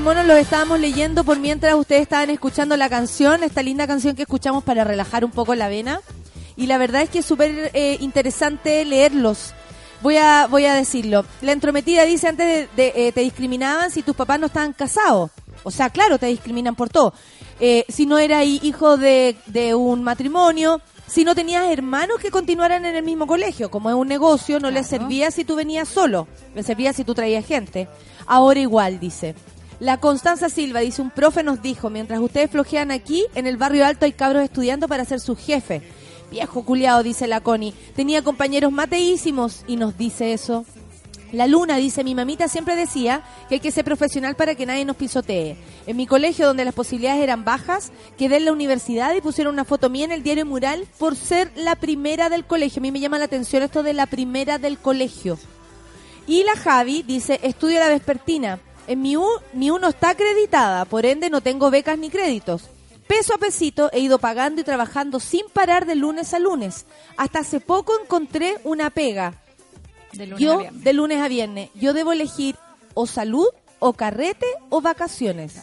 Monos los estábamos leyendo por mientras ustedes estaban escuchando la canción, esta linda canción que escuchamos para relajar un poco la vena. Y la verdad es que es súper eh, interesante leerlos. Voy a, voy a decirlo. La entrometida dice antes de, de, eh, te discriminaban si tus papás no estaban casados. O sea, claro, te discriminan por todo. Eh, si no eras hi- hijo de, de un matrimonio, si no tenías hermanos que continuaran en el mismo colegio. Como es un negocio, no les servía si tú venías solo. Les servía si tú traías gente. Ahora igual, dice. La Constanza Silva dice, un profe nos dijo, mientras ustedes flojean aquí, en el barrio alto hay cabros estudiando para ser su jefe. Viejo culiao, dice la Connie. Tenía compañeros mateísimos y nos dice eso. La Luna dice, mi mamita siempre decía que hay que ser profesional para que nadie nos pisotee. En mi colegio, donde las posibilidades eran bajas, quedé en la universidad y pusieron una foto mía en el diario Mural por ser la primera del colegio. A mí me llama la atención esto de la primera del colegio. Y la Javi dice, estudio la vespertina. En mi U, mi U no está acreditada, por ende no tengo becas ni créditos. Peso a pesito he ido pagando y trabajando sin parar de lunes a lunes. Hasta hace poco encontré una pega. De lunes a Yo, viernes. de lunes a viernes, yo debo elegir o salud, o carrete, o vacaciones.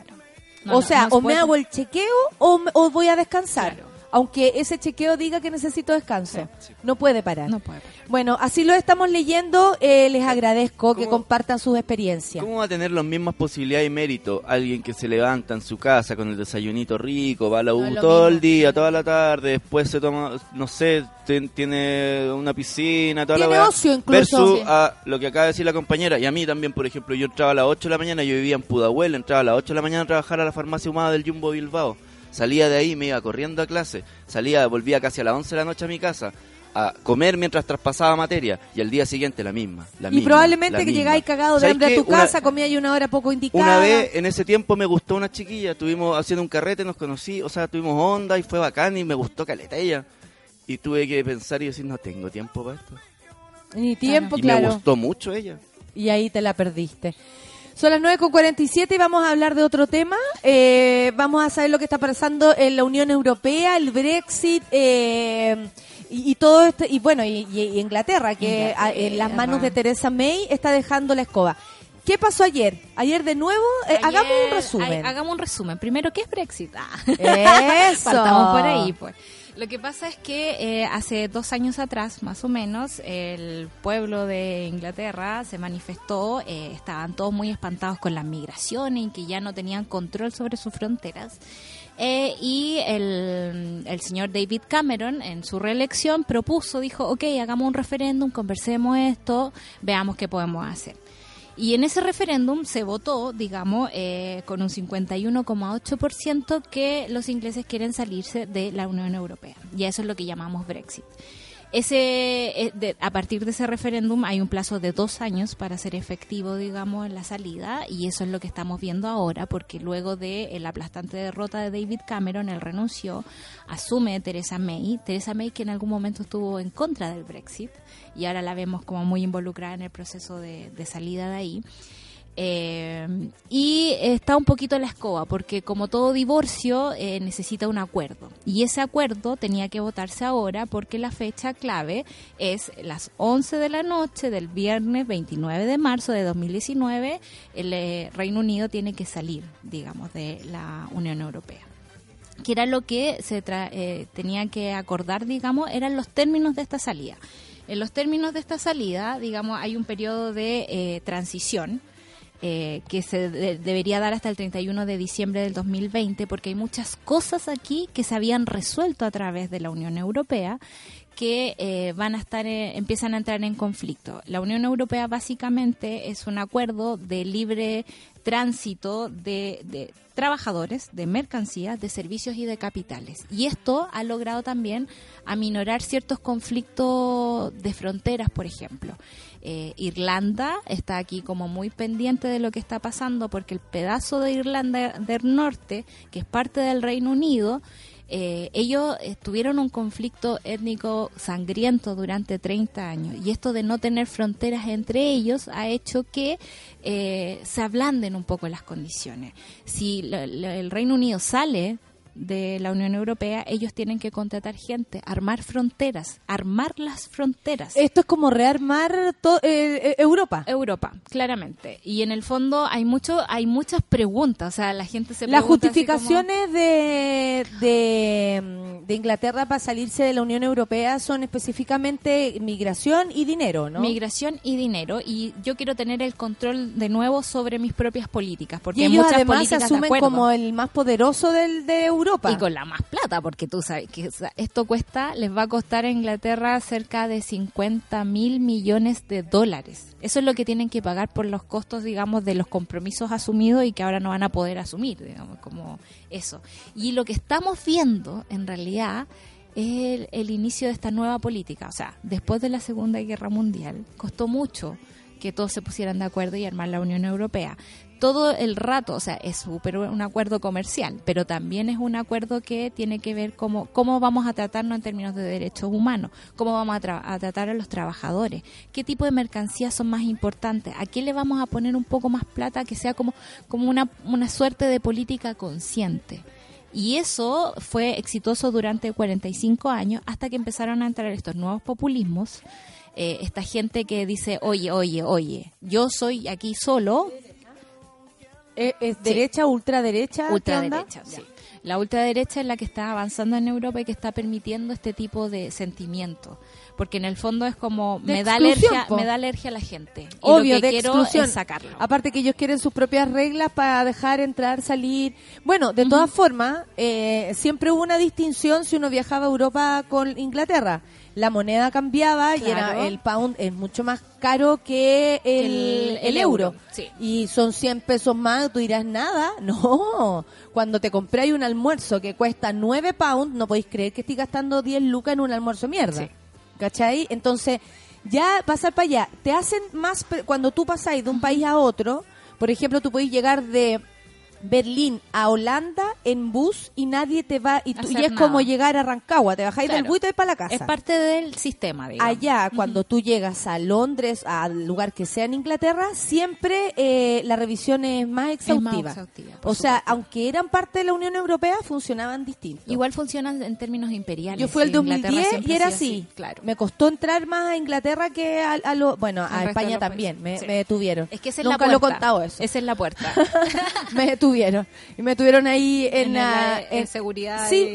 No, o sea, no se o me hago el chequeo o, o voy a descansar. Claro. Aunque ese chequeo diga que necesito descanso. No puede parar. No puede parar. Bueno, así lo estamos leyendo. eh, les agradezco que ¿Cómo- compartan sus experiencias. ¿Cómo va a tener las mismas posibilidades y mérito alguien que se levanta en su casa con el desayunito rico, va a la U No todo mismo. el día, toda la tarde, después se toma, no sé, ten- tiene una piscina, toda Tiene la ocio incluso. Versus a lo que acaba de decir la compañera, y a mí también, por ejemplo, yo entraba a las 8 de la mañana, yo vivía en Pudahuel, entraba a las 8 de la mañana a trabajar a la farmacia humana del Jumbo Bilbao. Salía de ahí, me iba corriendo a clase, salía, volvía casi a las 11 de la noche a mi casa a comer mientras traspasaba materia y al día siguiente la misma. La y misma, probablemente la que misma. llegáis cagado de ¿Sabes hambre a tu Una- casa, comía una hora poco indicada. una vez en ese tiempo me gustó una chiquilla, estuvimos haciendo un carrete, nos conocí, o sea, tuvimos onda y fue bacán y me gustó caleta ella. Y tuve que pensar y decir, no tengo tiempo para esto. Ni tiempo, y claro. me gustó mucho ella. Y ahí te la perdiste. Son las 9.47 y vamos a hablar de otro tema. Eh, vamos a saber lo que está pasando en la Unión Europea, el Brexit eh, y, y todo esto. Y bueno, y, Inglaterra, que en las manos de Teresa May está dejando la escoba. ¿Qué pasó ayer? Ayer de nuevo, eh, hagamos un resumen. hagamos un resumen. Primero, ¿qué es Brexit? Ah. Eso. [laughs] Partamos por ahí, pues. Lo que pasa es que eh, hace dos años atrás, más o menos, el pueblo de Inglaterra se manifestó, eh, estaban todos muy espantados con las migraciones y que ya no tenían control sobre sus fronteras. Eh, y el, el señor David Cameron, en su reelección, propuso, dijo, ok, hagamos un referéndum, conversemos esto, veamos qué podemos hacer. Y en ese referéndum se votó, digamos, eh, con un 51,8% que los ingleses quieren salirse de la Unión Europea. Y eso es lo que llamamos Brexit. Ese, eh, de- a partir de ese referéndum hay un plazo de dos años para ser efectivo, digamos, la salida y eso es lo que estamos viendo ahora porque luego de eh, la aplastante derrota de David Cameron, él renunció, asume Theresa May, Theresa May que en algún momento estuvo en contra del Brexit y ahora la vemos como muy involucrada en el proceso de, salida de ahí. Eh, y está un poquito la escoba, porque como todo divorcio eh, necesita un acuerdo. Y ese acuerdo tenía que votarse ahora porque la fecha clave es las 11 de la noche del viernes 29 de marzo de 2019. El eh, Reino Unido tiene que salir, digamos, de la Unión Europea que era lo que se tra- tenía que acordar, digamos, eran los términos de esta salida. En los términos de esta salida, digamos, hay un periodo de eh, transición eh, que se de- debería dar hasta el 31 de diciembre del 2020, porque hay muchas cosas aquí que se habían resuelto a través de la Unión Europea que eh, van a estar eh, empiezan a entrar en conflicto. La Unión Europea básicamente es un acuerdo de libre tránsito de, de trabajadores, de mercancías, de servicios y de capitales. Y esto ha logrado también aminorar ciertos conflictos de fronteras, por ejemplo. Eh, Irlanda está aquí como muy pendiente de lo que está pasando porque el pedazo de Irlanda del Norte, que es parte del Reino Unido, eh, ellos tuvieron un conflicto étnico sangriento durante 30 años y esto de no tener fronteras entre ellos ha hecho que eh, se ablanden un poco las condiciones. Si la- el Reino Unido sale de la Unión Europea, ellos tienen que contratar gente, armar fronteras, armar las fronteras. Esto es como rearmar eh, eh, Europa. Europa, claramente. Y en el fondo hay mucho, hay muchas preguntas, o sea, la gente se Las justificaciones de, de, de Inglaterra para salirse de la Unión Europea son específicamente migración y dinero, ¿no? migración y dinero y yo quiero tener el control de nuevo sobre mis propias políticas, porque y ellos muchas además se asumen como el más poderoso del, de Europa. Y con la más plata, porque tú sabes que esto cuesta, les va a costar a Inglaterra cerca de 50 mil millones de dólares. Eso es lo que tienen que pagar por los costos, digamos, de los compromisos asumidos y que ahora no van a poder asumir, digamos, como eso. Y lo que estamos viendo, en realidad, es el inicio de esta nueva política. O sea, después de la Segunda Guerra Mundial, costó mucho que todos se pusieran de acuerdo y armar la Unión Europea. Todo el rato, o sea, es súper un acuerdo comercial, pero también es un acuerdo que tiene que ver cómo, cómo vamos a tratarnos en términos de derechos humanos, cómo vamos a, tra- a tratar a los trabajadores, qué tipo de mercancías son más importantes, a qué le vamos a poner un poco más plata que sea como, como una, una suerte de política consciente. Y eso fue exitoso durante 45 años hasta que empezaron a entrar estos nuevos populismos. eh, esta gente que dice, oye, oye, oye, yo soy aquí solo, ¿Es, es derecha, ultraderecha? ultraderecha, sí. La ultraderecha es la que está avanzando en Europa y que está permitiendo este tipo de sentimiento. Porque en el fondo es como, De me da, alergia, po. me da alergia a la gente. Y Obvio, lo que de quiero exclusión. es sacarlo. Aparte que ellos quieren sus propias reglas para dejar entrar, salir. Bueno, de todas formas, eh, siempre hubo una distinción si uno viajaba a Europa con Inglaterra. La moneda cambiaba y era el pound es mucho más caro que el, El- euro. euro, sí. Y son 100 pesos más, tú dirás nada. No, [laughs] cuando te compráis un almuerzo que cuesta 9 pounds, no podéis creer que estoy gastando 10 lucas en un almuerzo mierda. Sí. ¿Cachai? Entonces, ya pasar para allá, te hacen más, cuando tú pasáis de un país a otro, por ejemplo, tú podéis llegar de Berlín a Holanda en bus y nadie te va, y, tú- y es como llegar a Rancagua, te bajáis del bus y te para la casa. Es parte del sistema, digamos. Allá, cuando tú llegas a Londres, al lugar que sea en Inglaterra, siempre eh, la revisión es más exhaustiva. o sea, aunque eran parte de la Unión Europea, funcionaban distintos. Igual funcionan en términos imperiales. Yo fui Inglaterra 2010 siempre y era así. Claro. Me costó entrar más a Inglaterra que a, a lo, bueno, Al a España también. Me, países. Sí. me detuvieron. Es que esa es Nunca la lo he puerta. contado eso. Esa es la puerta. [laughs] me detuvieron. [laughs] Y me tuvieron ahí en, En la- la- en seguridad Sí,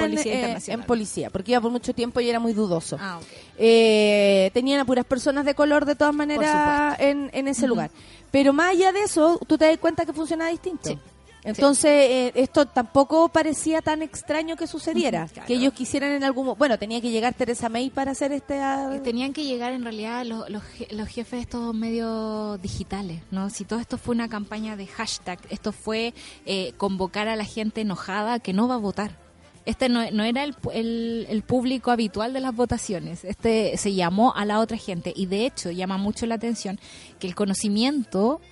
policía eh, en policía, porque iba por mucho tiempo y era muy dudoso. ah. Eh, tenían a puras personas de color de todas maneras en, en ese lugar. Pero más allá de eso, tú te das cuenta que funciona distinto. Sí. Entonces, eh, esto tampoco parecía tan extraño que sucediera. Claro. Que ellos quisieran en algún Bueno, tenía que llegar Teresa May para hacer este... Eh, Tenían que llegar en realidad los, los, los jefes de estos medios digitales, ¿no? Si todo esto fue una campaña de hashtag, esto fue eh, convocar a la gente enojada que no va a votar. Este no, no era el, el, el público habitual de las votaciones, este se llamó a la otra gente y de hecho llama mucho la atención que el conocimiento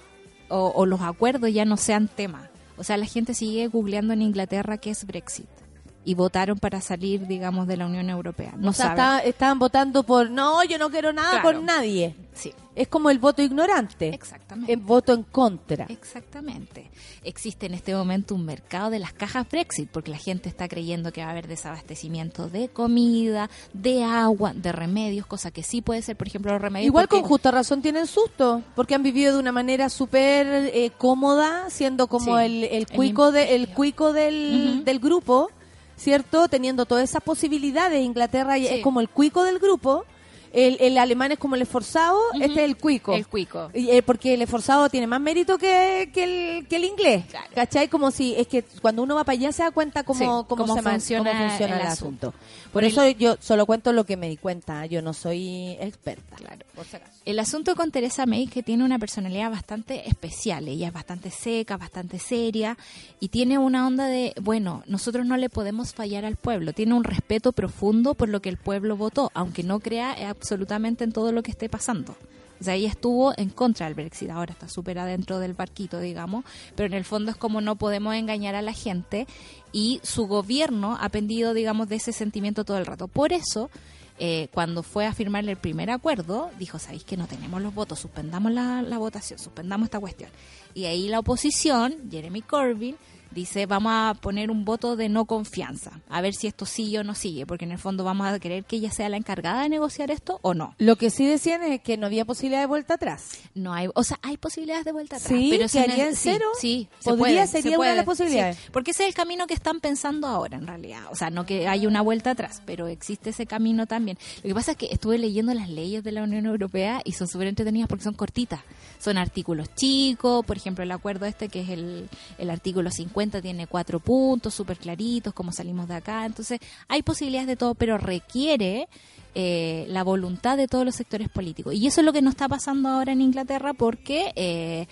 o, o los acuerdos ya no sean tema. O sea, la gente sigue googleando en Inglaterra qué es Brexit y votaron para salir, digamos, de la Unión Europea. No o sea, está- estaban votando por... No, yo no quiero nada Claro. con nadie. Sí, Es como el voto ignorante. exactamente. El voto en contra. Exactamente. Existe en este momento un mercado de las cajas Brexit porque la gente está creyendo que va a haber desabastecimiento de comida, de agua, de remedios, cosa que sí puede ser, por ejemplo, los remedios. Igual porque- con justa razón tienen susto, porque han vivido de una manera súper eh, cómoda, siendo como Sí, el, el el cuico, de, el cuico del grupo, ¿cierto? Teniendo todas esas posibilidades. Inglaterra Sí. es como el cuico del grupo, el, el alemán es como el esforzado, Ujú. este es el cuico. El cuico. Y, eh, porque el esforzado tiene más mérito que, que, el, que el inglés. Claro. ¿Cachai? Como si, es que cuando uno va para allá se da cuenta cómo, Sí, cómo, cómo se funciona cómo funciona el el, asunto. asunto. Por Por eso yo solo cuento lo que me di cuenta, yo no soy experta. Claro. Por si acaso. El asunto con Teresa May es que tiene una personalidad bastante especial. Ella es bastante seca, bastante seria y tiene una onda de, bueno, nosotros no le podemos fallar al pueblo. Tiene un respeto profundo por lo que el pueblo votó, aunque no crea absolutamente en todo lo que esté pasando. O sea, ella estuvo en contra del Brexit, ahora está súper adentro del barquito, digamos, pero en el fondo es como no podemos engañar a la gente y su gobierno ha pendido, digamos, de ese sentimiento todo el rato. Por eso, eh, cuando fue a firmar el primer acuerdo, dijo, ¿sabéis que no tenemos los votos? Suspendamos la, la votación, suspendamos esta cuestión. Y ahí la oposición, Jeremy Corbyn, Dice, vamos a poner un voto de no confianza, a ver si esto sigue o no sigue, porque en el fondo vamos a querer que ella sea la encargada de negociar esto o no. Lo que sí decían es que no había posibilidad de vuelta atrás. No hay, o sea, hay posibilidades de vuelta atrás. Sí, pero si ¿quedaría el- sí, cero? Sí, se Podría, puede, sería se una de las puede, posibilidades. sí. porque ese es el camino que están pensando ahora, en realidad. O sea, no que haya una vuelta atrás, pero existe ese camino también. Lo que pasa es que estuve leyendo las leyes de la Unión Europea y son súper entretenidas porque son cortitas. Son artículos chicos, por ejemplo, el acuerdo este que es el, el artículo 50 tiene cuatro puntos súper claritos, cómo salimos de acá. Entonces, hay posibilidades de todo, pero requiere eh, la voluntad de todos los sectores políticos. Y eso es lo que no está pasando ahora en Inglaterra porque eh,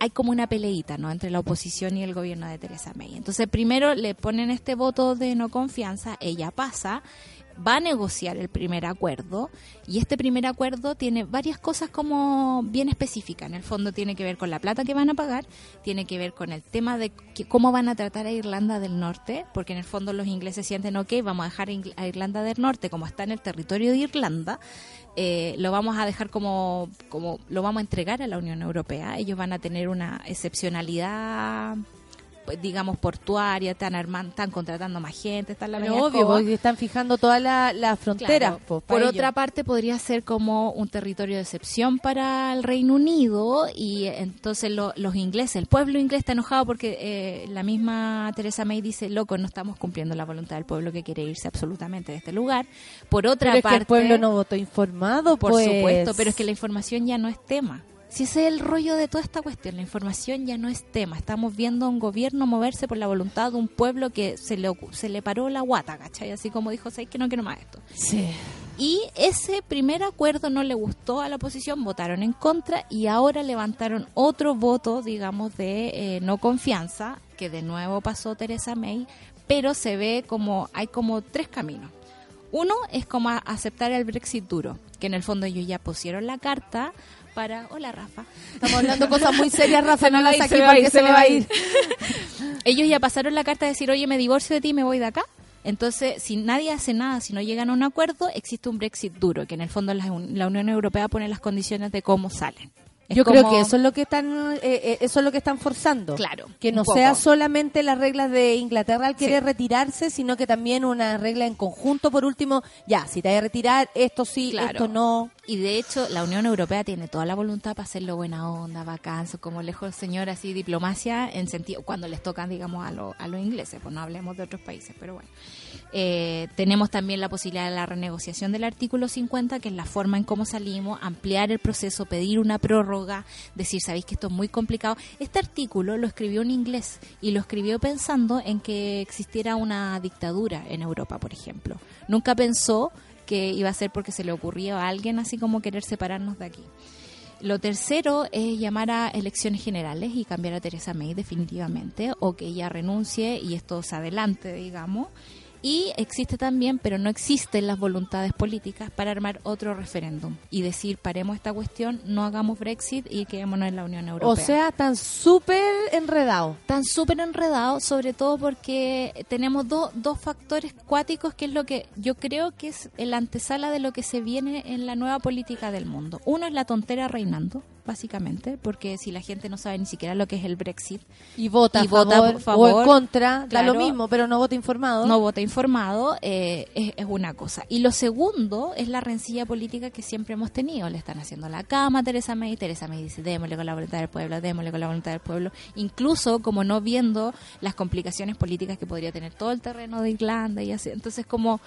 hay como una peleita ¿no? entre la oposición y el gobierno de Theresa May. Entonces, primero le ponen este voto de no confianza, ella pasa, va a negociar el primer acuerdo y este primer acuerdo tiene varias cosas como bien específicas. En el fondo tiene que ver con la plata que van a pagar, tiene que ver con el tema de que- cómo van a tratar a Irlanda del Norte, porque en el fondo los ingleses sienten, ok, vamos a dejar a Irlanda del Norte como está en el territorio de Irlanda, eh, lo vamos a dejar como, como lo vamos a entregar a la Unión Europea. Ellos van a tener una excepcionalidad, digamos, portuaria, están, armando, están contratando más gente, están la Pero obvio, porque están fijando todas las la fronteras. Claro. po, pa' Por otra parte, podría ser como un territorio de excepción para el Reino Unido y entonces lo- los ingleses, el pueblo inglés está enojado porque eh, la misma Teresa May dice, loco, no estamos cumpliendo la voluntad del pueblo que quiere irse absolutamente de este lugar. Por otra Pero es parte, que el pueblo no votó informado, por pues. supuesto, pero es que la información ya no es tema. Si ese es el rollo de toda esta cuestión, la información ya no es tema. Estamos viendo a un gobierno moverse por la voluntad de un pueblo que se le, se le paró la guata, ¿cachai? Así como dijo, ¿sabes que no quiero más esto? Sí. Y ese primer acuerdo no le gustó a la oposición, votaron en contra y ahora levantaron otro voto, digamos, de eh, no confianza, que de nuevo pasó Teresa May, pero se ve como, hay como tres caminos. Uno es como aceptar el Brexit duro, que en el fondo ellos ya pusieron la carta para... Hola Rafa. Estamos hablando cosas muy serias, [laughs] Rafa, no las saqué se me va a porque ir, se me va a ir. [laughs] Ellos ya pasaron la carta de decir, oye, me divorcio de ti y me voy de acá. Entonces, si nadie hace nada, si no llegan a un acuerdo, existe un Brexit duro, que en el fondo la, la Unión Europea pone las condiciones de cómo salen. Es Yo creo que eso es lo que están, eh, eh, eso es lo que están forzando. Claro, Que no sea solamente las reglas de Inglaterra al querer Sí. retirarse, sino que también una regla en conjunto. Por último, ya, si te vas a retirar, esto sí, Claro. esto no. Y de hecho, la Unión Europea tiene toda la voluntad para hacerlo buena onda, vacanzo, como lejos señor, así diplomacia, en sentido, cuando les tocan, digamos, a, lo- a los ingleses, pues no hablemos de otros países, pero bueno. Eh, tenemos también la posibilidad de la renegociación del artículo 50, que es la forma en cómo salimos, ampliar el proceso, pedir una prórroga, decir, sabéis que esto es muy complicado. Este artículo lo escribió un inglés y lo escribió pensando en que existiera una dictadura en Europa, por ejemplo. Nunca pensó que iba a ser porque se le ocurrió a alguien así como querer separarnos de aquí. Lo tercero es llamar a elecciones generales y cambiar a Teresa May definitivamente, o que ella renuncie y esto se adelante, digamos. Y existe también, pero no existen las voluntades políticas para armar otro referéndum y decir, paremos esta cuestión, no hagamos Brexit y quedémonos en la Unión Europea. O sea, están súper enredados. Están súper enredados, sobre todo porque tenemos do- dos factores cuáticos, que es lo que yo creo que es el antesala de lo que se viene en la nueva política del mundo. Uno es la tontera reinando, básicamente, porque si la gente no sabe ni siquiera lo que es el Brexit, Y vota, Y a vota favor, por favor, o en contra, da lo mismo, pero no vota informado. no vota informado, eh, es, es una cosa. Y lo segundo es la rencilla política que siempre hemos tenido. Le están haciendo la cama a Teresa May. Teresa May dice, démosle con la voluntad del pueblo, démosle con la voluntad del pueblo. Incluso como no viendo las complicaciones políticas que podría tener todo el terreno de Irlanda y así. Entonces como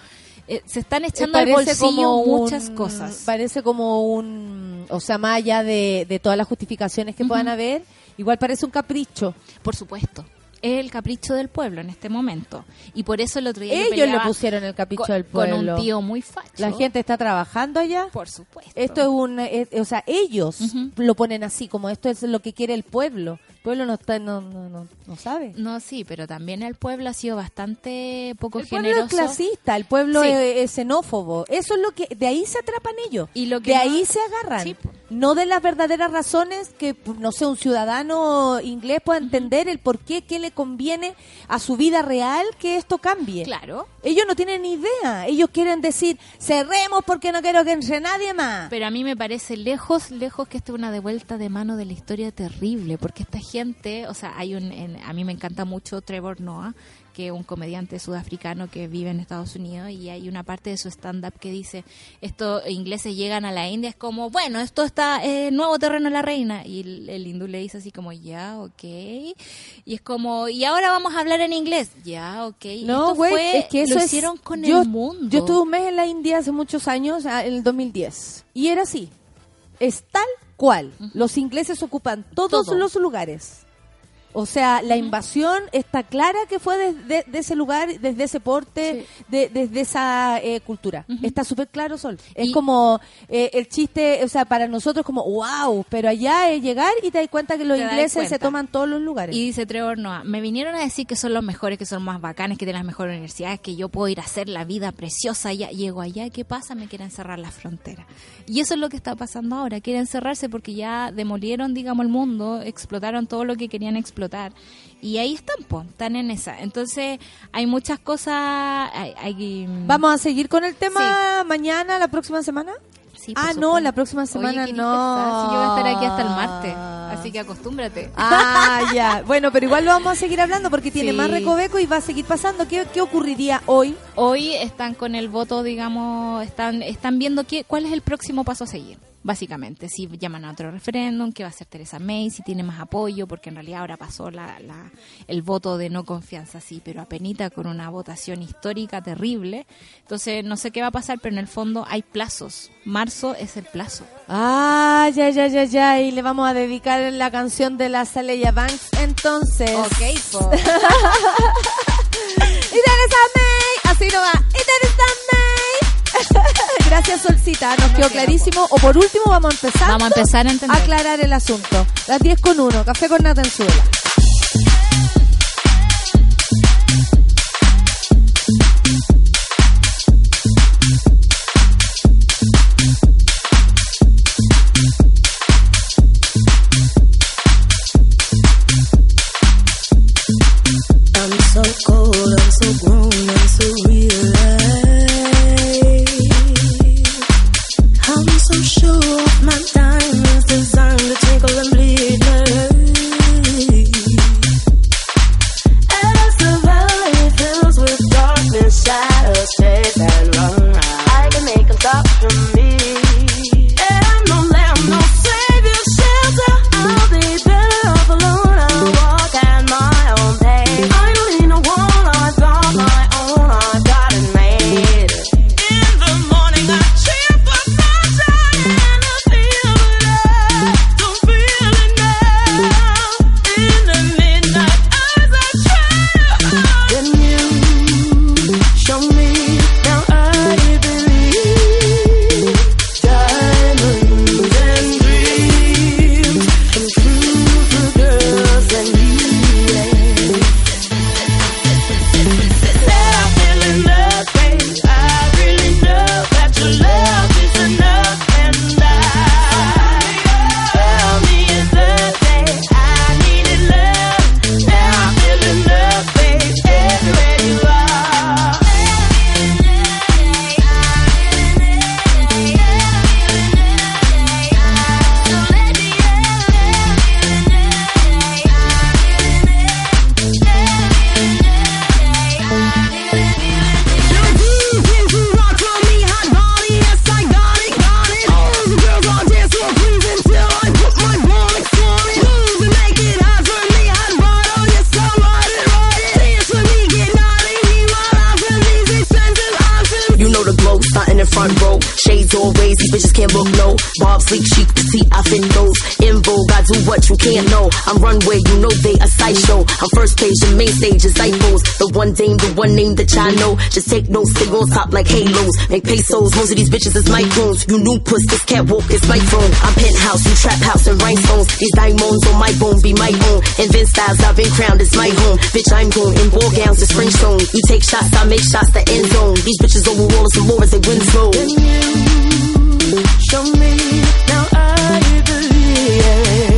eh, se están Eh, echando al bolsillo un- muchas cosas. Parece como un, o sea, más allá de, de todas las justificaciones que puedan haber, igual parece un capricho. Por supuesto. Es el capricho del pueblo en este momento. Y por eso el otro día Ellos le pusieron el capricho con, del pueblo. con un tío muy facho. La gente está trabajando allá. Por supuesto. Esto es un, eh, o sea, ellos lo ponen así, como esto es lo que quiere el pueblo. El pueblo no está, no, no, no, no sabe. No, sí, pero también el pueblo ha sido bastante poco El pueblo generoso. es clasista, el pueblo Sí. es, es xenófobo. Eso es lo que, de ahí se atrapan ellos. Y lo que de ahí se agarran. Sí. No de las verdaderas razones que, no sé, un ciudadano inglés pueda entender el por qué, qué le conviene a su vida real que esto cambie. Claro. Ellos no tienen ni idea. Ellos quieren decir, cerremos porque no quiero que entre nadie más. Pero a mí me parece lejos, lejos que esto es una devuelta de mano de la historia terrible, porque esta gente, o sea, hay un, en- a mí me encanta mucho Trevor Noah, que un comediante sudafricano que vive en Estados Unidos, y hay una parte de su stand-up que dice, estos ingleses llegan a la India, es como, bueno, esto está, eh, nuevo terreno de la reina, y el, el hindú le dice así como, ya, ok, y es como, y ahora vamos a hablar en inglés, ya, ok, No, güey, es que eso lo es- hicieron con yo, el mundo. Yo estuve un mes en la India hace muchos años, ah, en el 2010, y era así. Es tal cual. Los ingleses ocupan todos Todo. los lugares. O sea, la invasión está clara que fue desde de ese lugar, desde ese porte, de- desde esa eh, cultura. Está súper claro, Sol. Es Y- como eh, el chiste, o sea, para nosotros como, wow, pero allá es llegar y te das cuenta que los Te ingleses se toman todos los lugares. Y dice Trevor Noah, me vinieron a decir que son los mejores, que son más bacanes, que tienen las mejores universidades, que yo puedo ir a hacer la vida preciosa allá. Llego allá, ¿qué pasa? Me quieren cerrar la frontera. Y eso es lo que está pasando ahora. Quieren cerrarse porque ya demolieron, digamos, el mundo, explotaron todo lo que querían explotar. Y ahí están, po, están en esa. Entonces, hay muchas cosas... Hay, hay- ¿Vamos a seguir con el tema mañana, la próxima semana? Sí, ah, no, supuesto. la próxima semana Oye, ¿qué no. Si yo voy a estar aquí hasta el martes, así que acostúmbrate. Ah, ya. Bueno, pero igual lo vamos a seguir hablando porque tiene Sí. más recoveco y va a seguir pasando. ¿Qué, qué ocurriría hoy? Hoy están con el voto, digamos, están están viendo qué, cuál es el próximo paso a seguir, básicamente. Si llaman a otro referéndum, qué va a hacer Teresa May, si tiene más apoyo, porque en realidad ahora pasó la, la- el voto de no confianza, sí, pero apenita con una votación histórica terrible. Entonces, no sé qué va a pasar, pero en el fondo hay plazos. Marzo es el plazo. Ah, ya, ya, ya, ya. Y le vamos a dedicar la canción de la Saleya Banks. Entonces. po. [laughs] Y Teresa May. Así no va. Y Teresa May. [laughs] Gracias, Solcita. Nos quedó clarísimo. O por último, vamos a empezar. Vamos a empezar a entender. aclarar el asunto. Las 10 con 1. Café con Natanzuela. I'm name know. Just take notes, stay on top like halos. Make pesos, most of these bitches is microns. You new puss, this catwalk is my throne. I'm penthouse, you trap house and rhinestones. These diamonds on my bone be my own. Invent styles, I've been crowned, it's my home. Bitch, I'm going in ball gowns, it's spring stone. You take shots, I make shots, the end zone. These bitches over walls and more as they win slow. Show me now I En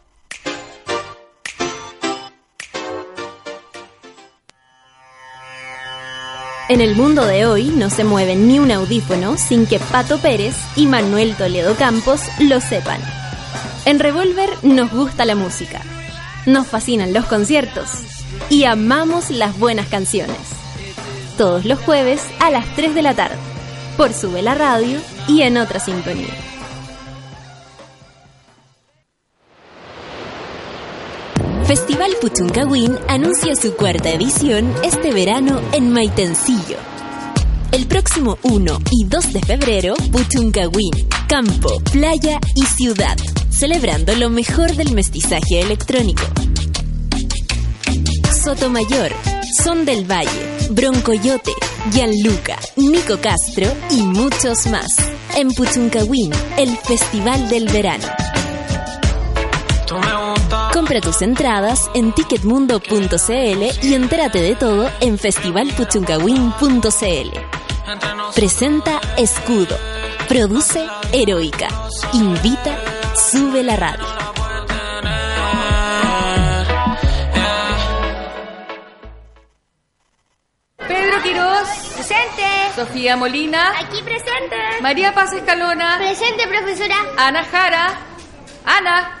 En el mundo de hoy no se mueve ni un audífono sin que Pato Pérez y Manuel Toledo Campos lo sepan. En Revolver nos gusta la música, nos fascinan los conciertos y amamos las buenas canciones. Todos los jueves a las 3 de la tarde, por Sube la Radio y en otra sintonía. Festival Puchuncahuín anuncia su cuarta edición este verano en Maitencillo. El próximo 1 y 2 de febrero, Puchuncahuín, campo, playa y ciudad, celebrando lo mejor del mestizaje electrónico. Sotomayor, Son del Valle, Broncoyote, Gianluca, Nico Castro y muchos más. En Puchuncahuín, el Festival del Verano. Compra tus entradas en ticketmundo.cl y entérate de todo en festivalpuchuncahuín.cl. Presenta Escudo. Produce Heroica. Invita Sube la radio. Pedro Quirós, Presente. Sofía Molina, Aquí presente. María Paz Escalona, Presente, profesora. Ana Jara, Ana,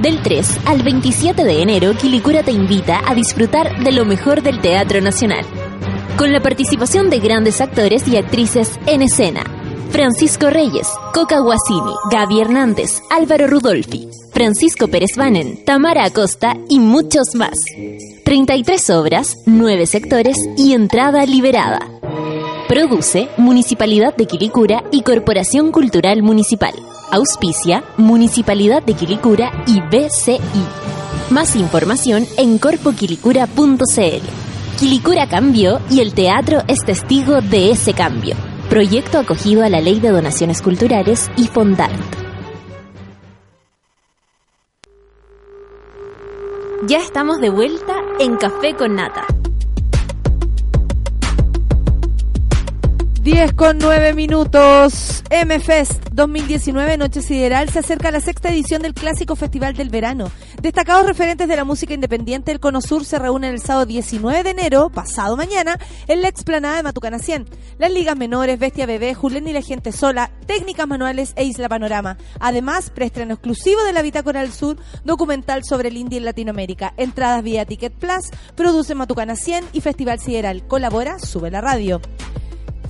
Del 3 al 27 de enero, Quilicura te invita a disfrutar de lo mejor del Teatro Nacional. Con la participación de grandes actores y actrices en escena. Francisco Reyes, Coca Guasini, Gaby Hernández, Álvaro Rudolfi, Francisco Pérez Banen, Tamara Acosta y muchos más. 33 obras, 9 sectores y entrada liberada. Produce Municipalidad de Quilicura y Corporación Cultural Municipal. Auspicia Municipalidad de Quilicura y BCI. Más información en corpoquilicura.cl. Quilicura cambió y el teatro es testigo de ese cambio. Proyecto acogido a la Ley de Donaciones Culturales y Fondart. Ya estamos de vuelta en Café con Nata. 10 con 9 minutos. MFest 2019 Noche Sideral se acerca a la sexta edición del clásico Festival del Verano. Destacados referentes de la música independiente del Cono Sur se reúnen el sábado 19 de enero, pasado mañana, en la explanada de Matucana 100. Las ligas menores, Bestia Bebé, Julen y la Gente Sola, Técnicas Manuales e Isla Panorama. Además, preestreno exclusivo de la Bitácora del Sur, documental sobre el indie en Latinoamérica. Entradas vía Ticket Plus, produce Matucana 100 y Festival Sideral. Colabora, sube la radio.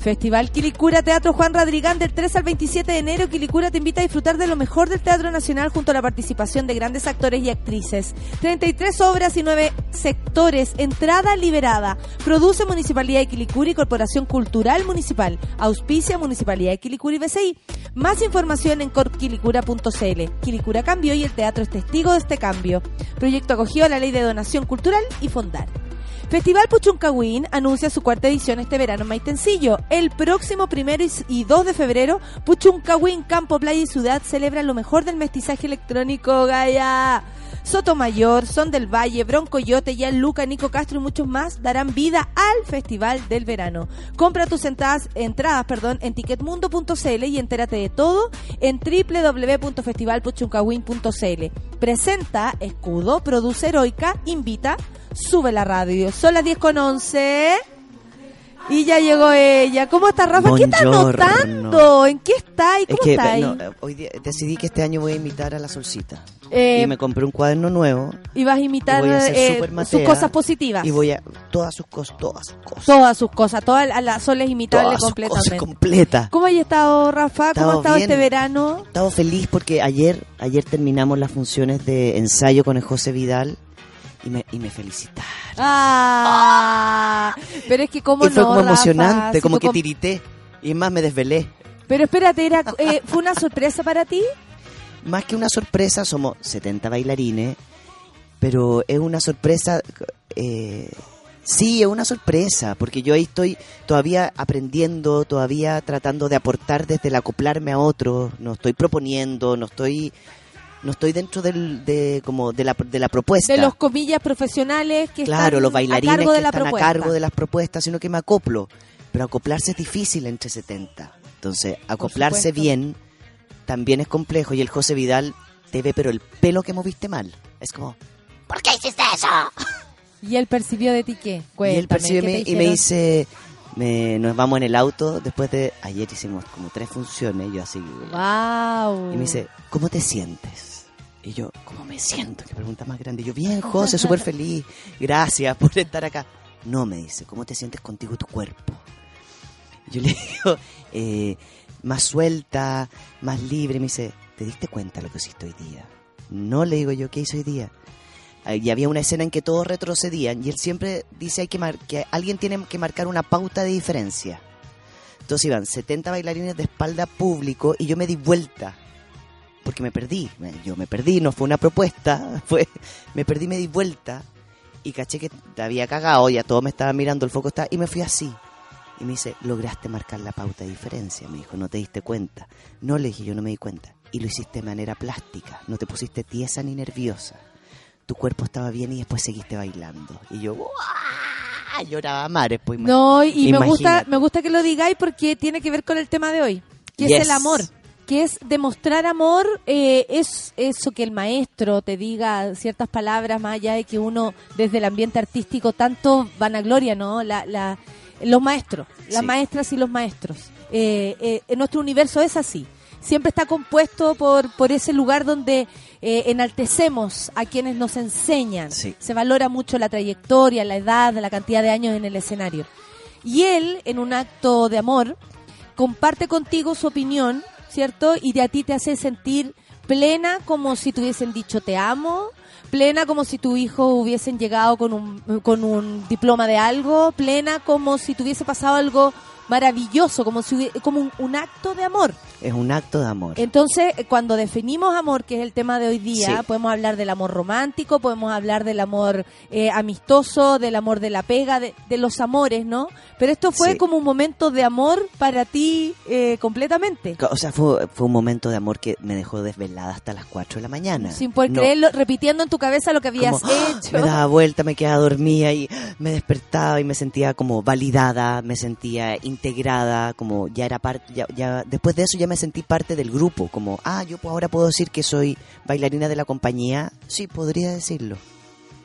Festival Quilicura Teatro Juan Radrigán del 3 al 27 de enero. Quilicura te invita a disfrutar de lo mejor del Teatro Nacional junto a la participación de grandes actores y actrices. 33 obras y 9 sectores. Entrada liberada. Produce Municipalidad de Quilicura y Corporación Cultural Municipal. Auspicia Municipalidad de Quilicura y BCI. Más información en corquilicura.cl. Quilicura cambió y el teatro es testigo de este cambio. Proyecto acogido a la Ley de Donación Cultural y Fondar. Festival Puchuncahuín anuncia su cuarta edición este verano en Maitencillo. El próximo primero y s- y 2 de febrero, Puchuncahuín, Campo, Playa y Ciudad celebra lo mejor del mestizaje electrónico, Gaya. Sotomayor, Son del Valle, Bronco Yote, Yan Luca, Nico Castro y muchos más darán vida al Festival del Verano. Compra tus entradas, entradas perdón, en ticketmundo.cl y entérate de todo en www.festivalpuchuncahuín.cl. Presenta Escudo, produce Heroica, invita, sube la radio. Son las 10 con 11. Y ya llegó ella. ¿Cómo está Rafa? ¿Qué estás notando? ¿En qué está? ¿Y Es cómo que no, eh, hoy día decidí que este año voy a imitar a la solcita. Eh, y me compré un cuaderno nuevo. y vas a imitar a eh, sus cosas positivas. Y voy a. Todas sus cosas, todas sus cosas. Todas sus cosas, todas la- la Sol es imitable Todas sus cosas completamente. completas. ¿Cómo has estado, Rafa? ¿Cómo Estado ha estado bien. este verano? Estaba feliz porque ayer, ayer terminamos las funciones de ensayo con el José Vidal y me, y me felicitaron. Ah, pero es que cómo y fue no, como Rafa, emocionante, si como que com- tirité. Y más, me desvelé. Pero espérate, era, eh, ¿fue una sorpresa para ti? Más que una sorpresa, somos 70 bailarines, pero es una sorpresa. eh, sí, es una sorpresa, porque yo ahí estoy todavía aprendiendo, todavía tratando de aportar desde el acoplarme a otro. No estoy proponiendo, no estoy. No estoy dentro del, de, como de, la, de la propuesta. De los comillas profesionales que claro, están los bailarines a cargo que de la están propuesta. a cargo de las propuestas, sino que me acoplo. Pero acoplarse es difícil entre 70. Entonces, acoplarse bien también es complejo. Y el José Vidal te ve, pero el pelo que moviste mal. Es como, ¿por qué hiciste eso? ¿Y él percibió de ti qué? y él percibe ¿qué te y me dice, me- nos vamos en el auto después de, ayer hicimos como tres funciones, yo así, Wow. y me dice, ¿cómo te sientes? Y yo, ¿cómo me siento? Qué pregunta más grande. Y yo, bien, [laughs] José, súper feliz. Gracias por estar acá. No, me dice, ¿cómo te sientes contigo tu cuerpo? Yo le [laughs] digo, eh, más suelta, más libre. Me dice, ¿te diste cuenta lo que hiciste hoy día? No, le digo yo, ¿qué hice hoy día? Ah, Y había una escena en que todos retrocedían y él siempre dice hay que mar- que alguien tiene que marcar una pauta de diferencia. Entonces iban 70 bailarines de espalda público y yo me di vuelta porque me perdí. Yo me perdí, no fue una propuesta, [laughs] fue me perdí, me di vuelta y caché que te había cagado, ya todo me estaba mirando, el foco está y me fui así. Y me dice, lograste marcar la pauta de diferencia. Me dijo, no te diste cuenta. No le dije, yo no me di cuenta. Y lo hiciste de manera plástica. No te pusiste tiesa ni nerviosa. Tu cuerpo estaba bien y después seguiste bailando. Y yo, ¡guau! Lloraba a mares. Pues, No, y me gusta, me gusta que lo digáis porque tiene que ver con el tema de hoy, que es el amor. Que es demostrar amor, eh, es eso que el maestro te diga ciertas palabras, más allá de que uno desde el ambiente artístico tanto vanagloria, ¿no? La, la, los maestros, las Sí. maestras y los maestros. Eh, eh, en nuestro universo es así. Siempre está compuesto por, por ese lugar donde eh, enaltecemos a quienes nos enseñan. Sí. Se valora mucho la trayectoria, la edad, la cantidad de años en el escenario. Y él, en un acto de amor, comparte contigo su opinión, ¿cierto? Y de a ti te hace sentir plena como si te hubiesen dicho te amo, plena como si tu hijo hubiesen llegado con un, con un diploma de algo, plena como si te hubiese pasado algo maravilloso, como si como un, un acto de amor. Es un acto de amor. Entonces, eh, cuando definimos amor, que es el tema de hoy día, Sí. podemos hablar del amor romántico, podemos hablar del amor eh, amistoso, del amor de la pega, de, de los amores, ¿no? Pero esto fue Sí. como un momento de amor para ti eh, completamente. O sea, fue, fue un momento de amor que me dejó desvelada hasta las 4 de la mañana. Sin poder No, creerlo, repitiendo en tu cabeza lo que habías como, ¡ah! hecho. Me daba vuelta, me quedaba dormida y me despertaba y me sentía como validada, me sentía integrada, como ya era parte, ya, ya- después de eso ya me sentí parte del grupo, como, ah, yo ahora puedo decir que soy bailarina de la compañía, sí, podría decirlo.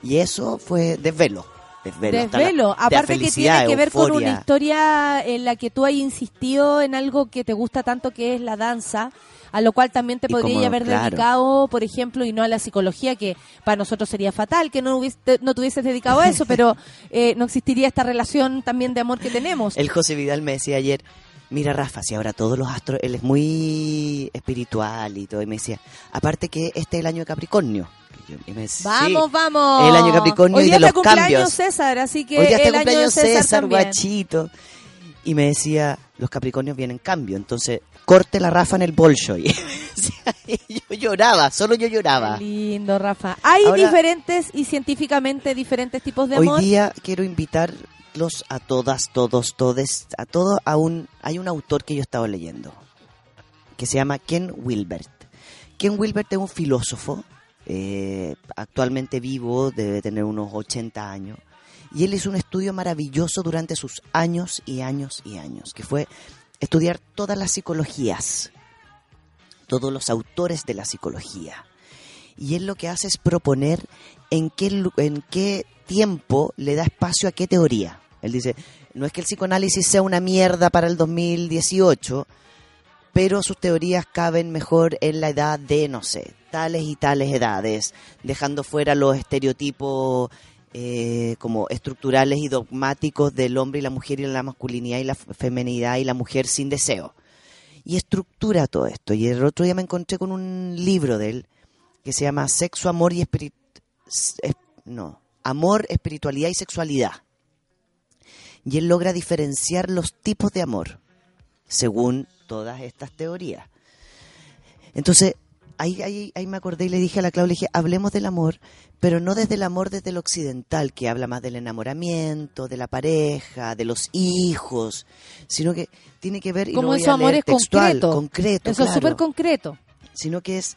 Y eso fue desvelo. Desvelo. la- Desvelo, de aparte que tiene que ver con una historia en la que tú has insistido en algo que te gusta tanto que es la danza, a lo cual también te Y podría como, haber claro. dedicado, por ejemplo, y no a la psicología, que para nosotros sería fatal que no, hubiese, no te hubieses dedicado a eso, pero [laughs] eh, no existiría esta relación también de amor que tenemos. El José Vidal me decía ayer, mira Rafa, si ahora todos los astros, él es muy espiritual y todo, y me decía, aparte que este es el año de Capricornio. Y yo- y me decía, Vamos, "Sí, vamos. El año Capricornio Hoy y día de los está cumpleaños cambios. César, así que Hoy día está el año de cumpleaños César, César, guachito. Y me decía, los Capricornios vienen en cambio, entonces corte la Rafa en el Bolshoi. [laughs] yo lloraba, solo yo lloraba. Qué lindo, Rafa. Hay Ahora- diferentes y científicamente diferentes tipos de Hoy amor. día quiero invitarlos a todas, todos, todes, a todos a un... Hay un autor que yo estaba leyendo, que se llama Ken Wilbert. Ken Wilbert es un filósofo eh, actualmente vivo, debe tener unos 80 años. Y él hizo un estudio maravilloso durante sus años y años y años, que fue estudiar todas las psicologías, todos los autores de la psicología. Y él lo que hace es proponer en qué, en qué tiempo le da espacio a qué teoría. Él dice, no es que el psicoanálisis sea una mierda para el 2018, pero sus teorías caben mejor en la edad de, no sé, tales y tales edades, dejando fuera los estereotipos eh, como estructurales y dogmáticos del hombre y la mujer y la masculinidad y la femenidad y la mujer sin deseo. Y estructura todo esto. Y el otro día me encontré con un libro de él que se llama Sexo, Amor y Espiritu... No, Amor, Espiritualidad y Sexualidad. Y él logra diferenciar los tipos de amor según todas estas teorías. Entonces, ahí, ahí, ahí me acordé y le dije a la Clau, le dije, hablemos del amor, pero no desde el amor desde el occidental, que habla más del enamoramiento, de la pareja, de los hijos, sino que tiene que ver, y Como eso a amor es textual, concreto. concreto, Eso es súper concreto. sino que es,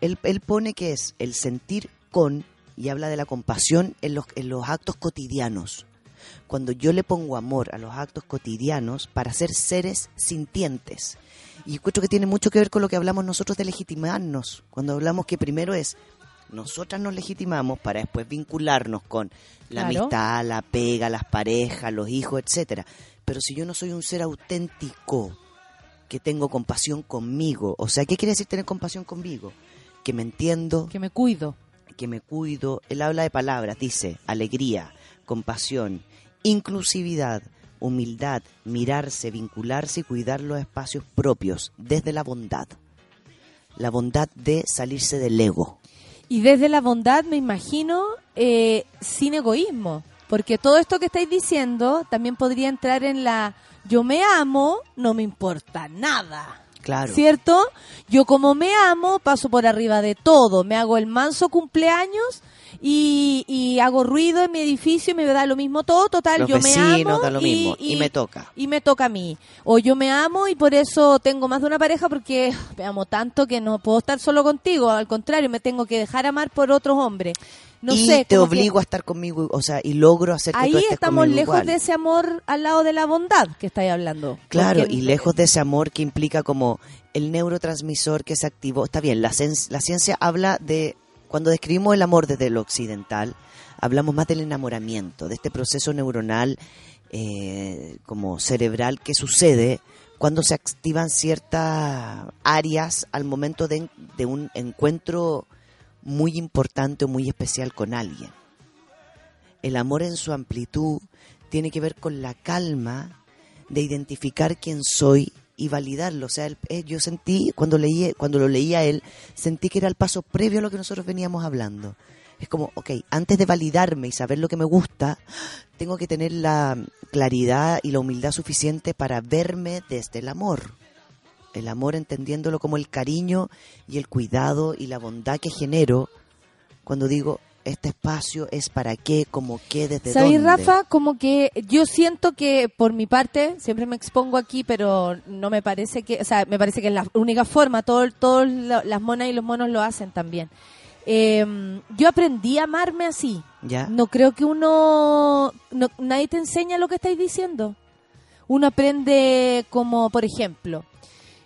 él, él pone que es el sentir con, y habla de la compasión en los, en los actos cotidianos. Cuando yo le pongo amor a los actos cotidianos para ser seres sintientes. Y encuentro que tiene mucho que ver con lo que hablamos nosotros de legitimarnos. Cuando hablamos que primero es, nosotras nos legitimamos para después vincularnos con la Claro. amistad, la pega, las parejas, los hijos, etcétera. Pero si yo no soy un ser auténtico, que tengo compasión conmigo. O sea, ¿qué quiere decir tener compasión conmigo? Que me entiendo, Que me cuido. que me cuido. Él habla de palabras, dice alegría, compasión, inclusividad, humildad, mirarse, vincularse y cuidar los espacios propios desde la bondad. La bondad de salirse del ego. Y desde la bondad me imagino eh, sin egoísmo, porque todo esto que estáis diciendo también podría entrar en la yo me amo, no me importa nada. Claro. ¿Cierto? Yo como me amo, paso por arriba de todo, me hago el manso cumpleaños y, y hago ruido en mi edificio y me da lo mismo todo, total, Los yo me amo da lo y, mismo, y me toca. y me toca a mí. O yo me amo y por eso tengo más de una pareja porque [laughs] me amo tanto que no puedo estar solo contigo, al contrario, me tengo que dejar amar por otros hombres. No y sé, te que obligo a estar conmigo, o sea, y logro hacer que tú Ahí estés estamos conmigo lejos igual. de ese amor al lado de la bondad que estáis hablando. Claro, y lejos de ese amor que implica como el neurotransmisor que se activó. Está bien, la, la ciencia habla de, cuando describimos el amor desde lo occidental, hablamos más del enamoramiento, de este proceso neuronal eh, como cerebral que sucede cuando se activan ciertas áreas al momento de, de un encuentro muy importante o muy especial con alguien. El amor en su amplitud tiene que ver con la calma de identificar quién soy y validarlo. O sea, eh, yo sentí, cuando, leí, cuando lo leía él, sentí que era el paso previo a lo que nosotros veníamos hablando. Es como, ok, antes de validarme y saber lo que me gusta, tengo que tener la claridad y la humildad suficiente para verme desde el amor. El amor entendiéndolo como el cariño y el cuidado y la bondad que genero cuando digo, este espacio es para qué, como qué, desde ¿Sabéis. Rafa? Como que yo siento que por mi parte, siempre me expongo aquí, pero no me parece que, o sea, me parece que es la única forma, todas todo, las monas y los monos lo hacen también. Eh, yo aprendí a amarme así. ¿Ya? No creo que uno, no- nadie te enseña lo que estáis diciendo. Uno aprende como, por ejemplo,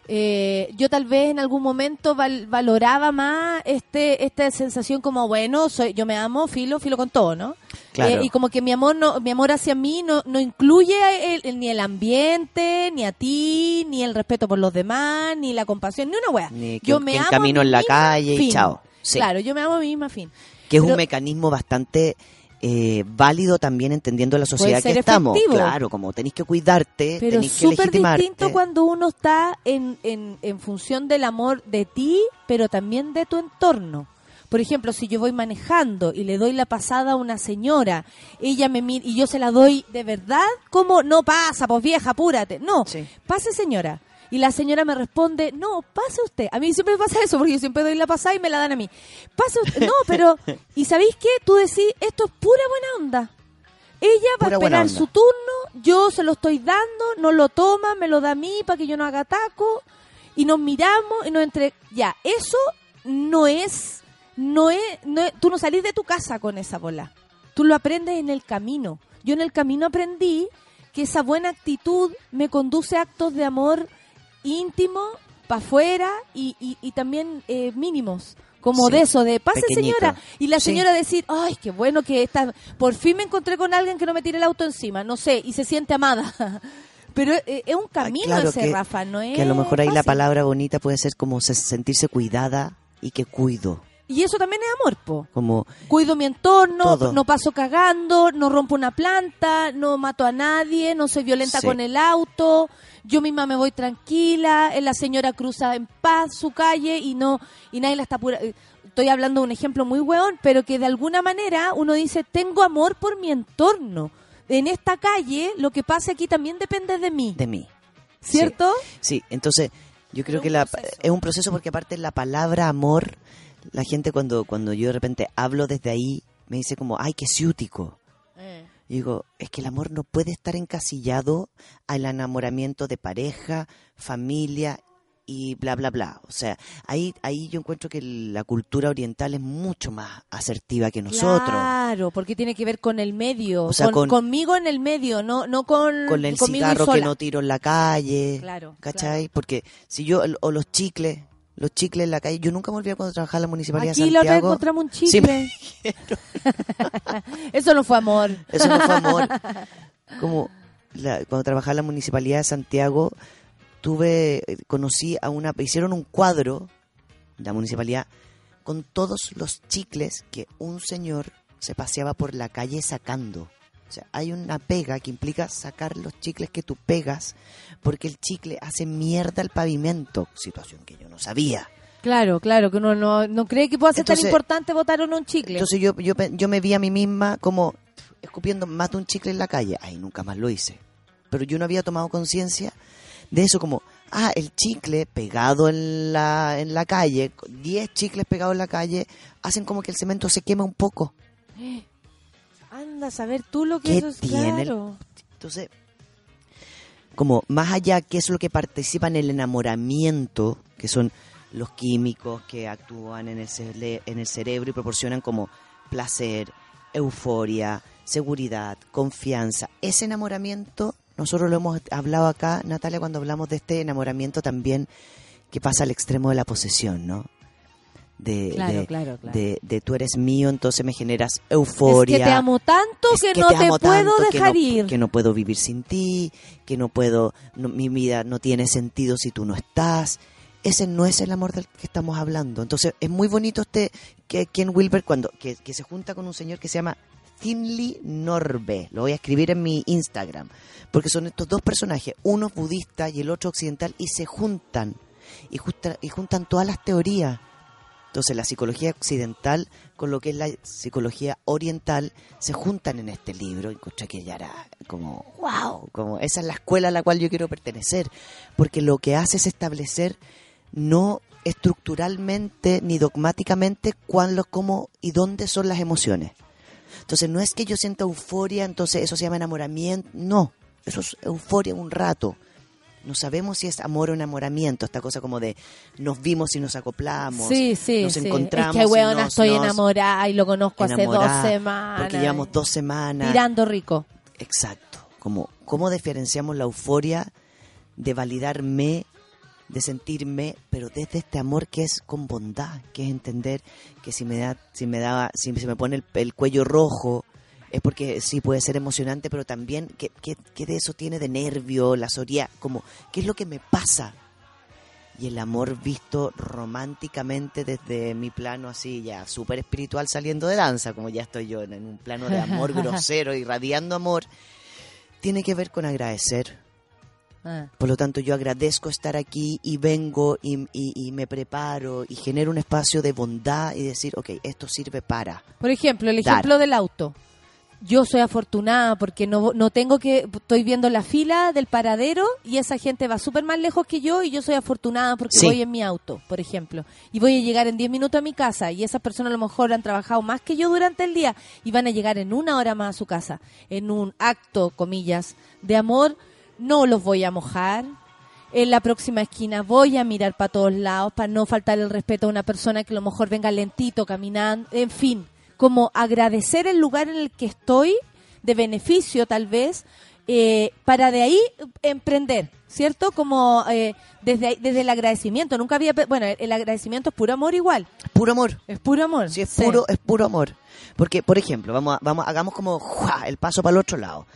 eh, yo tal vez en algún momento val- valoraba más este esta sensación como bueno soy yo me amo filo filo con todo no Claro. Eh, y como que mi amor no mi amor hacia mí no no incluye el- el- ni el ambiente ni a ti ni el respeto por los demás ni la compasión ni una wea Ni que- yo me que amo camino en la calle y chao. Sí. claro yo me amo a mí misma fin que es Pero- un mecanismo bastante eh, válido también entendiendo la sociedad que estamos. efectivo. Claro, como tenéis que cuidarte, Pero tenéis que distinto cuando uno está en, en, en función del amor de ti, pero también de tu entorno. Por ejemplo, si yo voy manejando y le doy la pasada a una señora, ella me mira y yo se la doy de verdad, ¿cómo? No pasa, pues vieja, apúrate. No, Sí. pase señora. Y la señora me responde, no, pase usted. A mí siempre me pasa eso, porque yo siempre doy la pasada y me la dan a mí. Pase usted. No, pero, [laughs] ¿y sabéis qué? Tú decís, esto es pura buena onda. Ella va Pura a esperar su turno, yo se lo estoy dando, no lo toma, me lo da a mí para que yo no haga taco, y nos miramos y nos entre... Ya, eso no es no es, no es- tú no salís de tu casa con esa bola. Tú lo aprendes en el camino. Yo en el camino aprendí que esa buena actitud me conduce a actos de amor íntimo, para afuera y, y, y también eh, mínimos. Como Sí, de eso, de pase pequeñito. señora. Y la Sí. señora decir, ay, qué bueno que esta, por fin me encontré con alguien que no me tire el auto encima, no sé, y se siente amada. [laughs] Pero eh, es un camino Ah, claro ese, que- Rafa, no es Que a lo mejor ahí la palabra bonita puede ser como se- sentirse cuidada y que cuido. Y eso también es amor, po. Como, Cuido mi entorno, Todo. no paso cagando, no rompo una planta, no mato a nadie, no soy violenta Sí. con el auto, yo misma me voy tranquila, eh, la señora cruza en paz su calle y no y nadie la está pura. eh, Estoy hablando de un ejemplo muy weón, pero que de alguna manera uno dice, tengo amor por mi entorno. En esta calle, lo que pase aquí también depende de mí, de mí. ¿cierto? Sí, entonces yo creo que la, proceso. es un proceso porque aparte la palabra amor, la gente cuando, cuando yo de repente hablo desde ahí, me dice como, ay, qué ciútico. Digo, es que el amor no puede estar encasillado al enamoramiento de pareja, familia y bla, bla, bla. O sea, ahí, ahí yo encuentro que la cultura oriental es mucho más asertiva que nosotros. Claro, porque tiene que ver con el medio, O sea, con- con- conmigo en el medio, no no con Con el cigarro que no tiro en la calle. Claro, ¿Cachai? Porque si yo, o los chicles, los chicles en la calle, yo nunca me olvidé cuando trabajaba en la municipalidad Aquí de la otra vez Santiago. encontramos un Sí, chicle. [laughs] Eso no fue amor. Eso no fue amor. Como la- cuando trabajaba en la municipalidad de Santiago, tuve, conocí a una, hicieron un cuadro, la municipalidad, con todos los chicles que un señor se paseaba por la calle sacando. O sea, hay una pega que implica sacar los chicles que tú pegas, porque el chicle hace mierda al pavimento, situación que yo no sabía. Claro, claro, que uno no, no cree que pueda ser tan importante votar no un chicle. Entonces yo, yo, yo me vi a mí misma como escupiendo más de un chicle en la calle. Ay, nunca más lo hice. Pero yo no había tomado conciencia de eso como, ah, el chicle pegado en la, en la calle, 10 chicles pegados en la calle, hacen como que el cemento se quema un poco. [gasps] Anda a saber tú lo que ¿Qué eso es tiene el-. Entonces, como más allá que es lo que participa en el enamoramiento, que son los químicos que actúan en el, cere- en el cerebro y proporcionan como placer, euforia, seguridad, confianza. Ese enamoramiento, nosotros lo hemos hablado acá, Natalia, cuando hablamos de este enamoramiento también que pasa al extremo de la posesión, ¿no? De, Claro, de- claro, claro. de- de tú eres mío, entonces me generas euforia Es que te amo tanto es que, que no te, puedo que dejar no- ir. Que no puedo vivir sin ti, que no puedo, no- mi vida no tiene sentido si tú no estás. Ese no es el amor del que estamos hablando. Entonces es muy bonito este que Ken Wilber cuando que, que se junta con un señor que se llama Finley Norbe. Lo voy a escribir en mi Instagram. Porque son estos dos personajes, uno budista y el otro occidental, y se juntan. Y, justa- y juntan todas las teorías. Entonces la psicología occidental con lo que es la psicología oriental se juntan en este libro. Encontré que ya era como, wow, como esa es la escuela a la cual yo quiero pertenecer. Porque lo que hace es establecer no estructuralmente ni dogmáticamente cuándo, cómo y dónde son las emociones. Entonces no es que yo sienta euforia, entonces eso se llama enamoramiento. No, eso es euforia un rato. No sabemos si es amor o enamoramiento, esta cosa como de nos vimos y nos acoplamos, Sí, sí, nos sí. encontramos. Es que, weona, nos- estoy nos enamorada y lo conozco hace dos semanas. Porque llevamos dos semanas. Tirando rico. Exacto. Como, ¿Cómo diferenciamos la euforia de validarme, de sentirme, pero desde este amor que es con bondad, que es entender que si me da, si me da, si se me pone el, el cuello rojo, es porque sí puede ser emocionante, pero también que, que, que de eso tiene de nervio, la soria, como, ¿qué es lo que me pasa? Y el amor visto románticamente desde mi plano así ya súper espiritual saliendo de danza, como ya estoy yo en un plano de amor [laughs] grosero, irradiando amor, tiene que ver con agradecer. Ah. Por lo tanto, yo agradezco estar aquí y vengo y, y- y me preparo y genero un espacio de bondad y decir, ok, esto sirve para. Por ejemplo, el Dar. ejemplo del auto. Yo soy afortunada porque no, no tengo que, estoy viendo la fila del paradero y esa gente va súper más lejos que yo y yo soy afortunada porque Sí. voy en mi auto, por ejemplo. Y voy a llegar en 10 minutos a mi casa y esas personas a lo mejor han trabajado más que yo durante el día y van a llegar en una hora más a su casa. En un acto, comillas, de amor, no los voy a mojar. en la próxima esquina voy a mirar para todos lados para no faltar el respeto a una persona que a lo mejor venga lentito, caminando, en fin, como agradecer el lugar en el que estoy, de beneficio tal vez, eh, para de ahí emprender, ¿cierto? Como eh, desde, desde el agradecimiento. Nunca había, bueno, el agradecimiento es puro amor igual, Puro amor. es puro amor. Sí, es Sí. puro, es puro amor. Porque, por ejemplo, vamos, a- vamos, hagamos como el paso para el otro lado.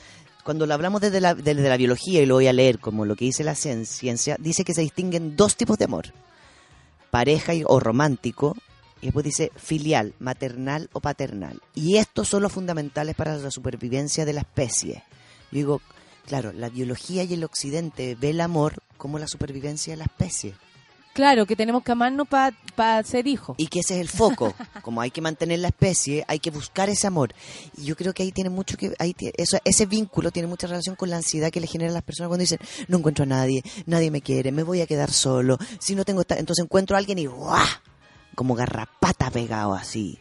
Cuando lo hablamos desde la, desde la biología, y lo voy a leer como lo que dice la cien- ciencia, dice que se distinguen dos tipos de amor. Pareja y- o romántico, y después dice filial, maternal o paternal. Y estos son los fundamentales para la supervivencia de la especie. Yo digo, claro, la biología y el occidente ve el amor como la supervivencia de la especie. Claro, que tenemos que amarnos para ser hijos. Y que ese es el foco. [laughs] Como hay que mantener la especie, hay que buscar ese amor. Y yo creo que ahí tiene mucho que. Ahí eso, ese vínculo tiene mucha relación con la ansiedad que le generan las personas cuando dicen: No encuentro a nadie, nadie me quiere, me voy a quedar solo. Si no tengo. esta-". Entonces encuentro a alguien y ¡guau! Como garrapata pegado así.